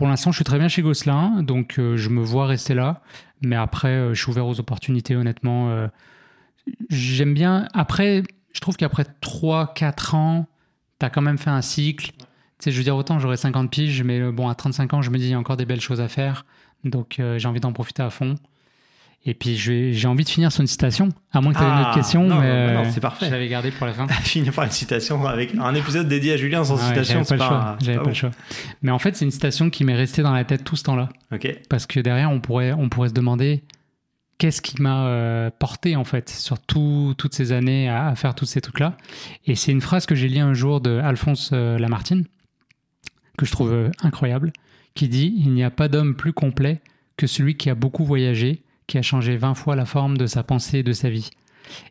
pour l'instant, je suis très bien chez Gosselin, donc euh, je me vois rester là. Mais après, euh, je suis ouvert aux opportunités, honnêtement. Euh, j'aime bien. Après, je trouve qu'après 3-4 ans, tu as quand même fait un cycle. Tu sais, je veux dire, autant j'aurais 50 piges, mais bon, à 35 ans, je me dis, il y a encore des belles choses à faire. Donc, j'ai envie d'en profiter à fond. Et puis j'ai envie de finir sur une citation, à moins que tu aies une autre ah, question. Non, mais non, c'est parfait. Je l'avais gardé pour la fin. finir par une citation avec un épisode dédié à Julien sans citation, c'est pas, J'avais pas, le choix. Mais en fait, c'est une citation qui m'est restée dans la tête tout ce temps-là. Parce que derrière, on pourrait, on pourrait se demander qu'est-ce qui m'a euh, porté en fait sur toutes ces années à, faire tous ces trucs-là. Et c'est une phrase que j'ai lue un jour de Alphonse euh, Lamartine que je trouve euh, incroyable, qui dit il n'y a pas d'homme plus complet que celui qui a beaucoup voyagé qui a changé 20 fois la forme de sa pensée et de sa vie.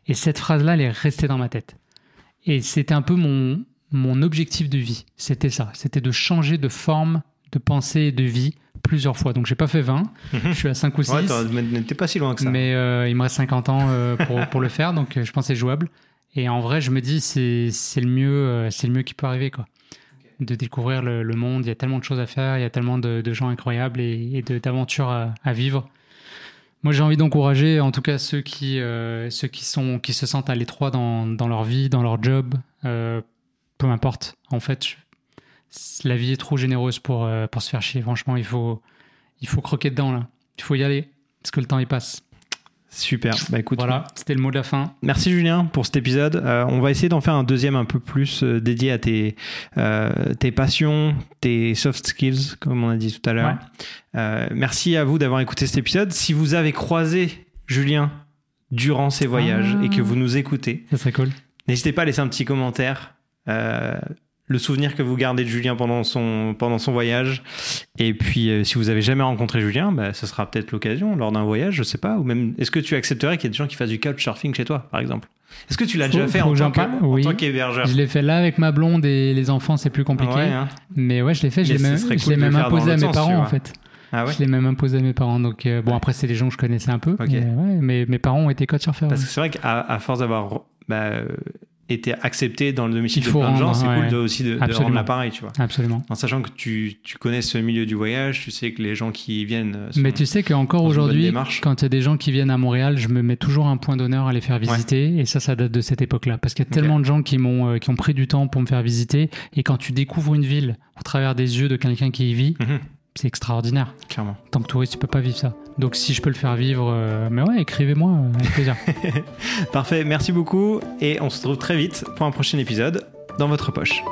Et cette phrase-là, elle est restée dans ma tête. Et c'était un peu mon, mon objectif de vie. C'était ça. C'était de changer de forme, de pensée et de vie plusieurs fois. Donc, j'ai pas fait 20. je suis à 5 ou 6. Ouais, t'es pas si loin que ça. Mais euh, il me reste 50 ans euh, pour, pour, le faire. Donc, euh, je pense que c'est jouable. Et en vrai, je me dis, c'est, c'est le mieux, c'est le mieux qui peut arriver, quoi. De découvrir le, monde. Il y a tellement de choses à faire. Il y a tellement de, gens incroyables et, et d'aventures à, à vivre moi, j'ai envie d'encourager, en tout cas, ceux qui, euh, ceux qui, sont, qui se sentent à l'étroit dans, dans, leur vie, dans leur job, euh, peu importe. En fait, la vie est trop généreuse pour, euh, pour se faire chier. Franchement, il faut, il faut croquer dedans, là. Il faut y aller, parce que le temps, il passe. Super. Bah écoute, voilà, c'était le mot de la fin. Merci Julien pour cet épisode. Euh, on va essayer d'en faire un deuxième un peu plus euh, dédié à tes, euh, tes passions, tes soft skills, comme on a dit tout à l'heure. merci à vous d'avoir écouté cet épisode. Si vous avez croisé Julien durant ses voyages et que vous nous écoutez, ça serait cool. N'hésitez pas à laisser un petit commentaire le souvenir que vous gardez de Julien pendant son, pendant son voyage. Et puis, euh, si vous avez jamais rencontré Julien, bah, ce sera peut-être l'occasion lors d'un voyage, je sais pas. Ou même, est-ce que tu accepterais qu'il y ait des gens qui fassent du couchsurfing chez toi, par exemple? Est-ce que tu l'as déjà fait en tant en oui. tant qu'hébergeur? Je l'ai fait là avec ma blonde et les enfants, c'est plus compliqué. Ouais, hein. Mais ouais, je l'ai fait. Je l'ai même, je imposé à mes sens, parents en fait. Ah ouais? Je l'ai même imposé à mes parents. Donc euh, bon, après c'est des gens que je connaissais un peu. Mais ouais, mes parents ont été coach surfeurs. Parce que c'est vrai qu'à force d'avoir bah, été accepté dans le domicile Il de plein de gens, rendre, c'est cool de, aussi de, de rendre l'appareil, tu vois. Absolument. En sachant que tu, tu connais ce milieu du voyage, tu sais que les gens qui viennent euh, sont- Mais tu sais qu'encore aujourd'hui, quand il y a des gens qui viennent à Montréal, je me mets toujours un point d'honneur à les faire visiter. Et ça, ça date de cette époque-là. Parce qu'il y a tellement de gens qui m'ont, euh, qui ont pris du temps pour me faire visiter. Et quand tu découvres une ville au travers des yeux de quelqu'un qui y vit, Mhm, c'est extraordinaire. clairement. En tant que touriste, tu peux pas vivre ça. Donc si je peux le faire vivre, euh, mais ouais, écrivez-moi euh, avec plaisir. Parfait, merci beaucoup et on se retrouve très vite pour un prochain épisode dans votre poche.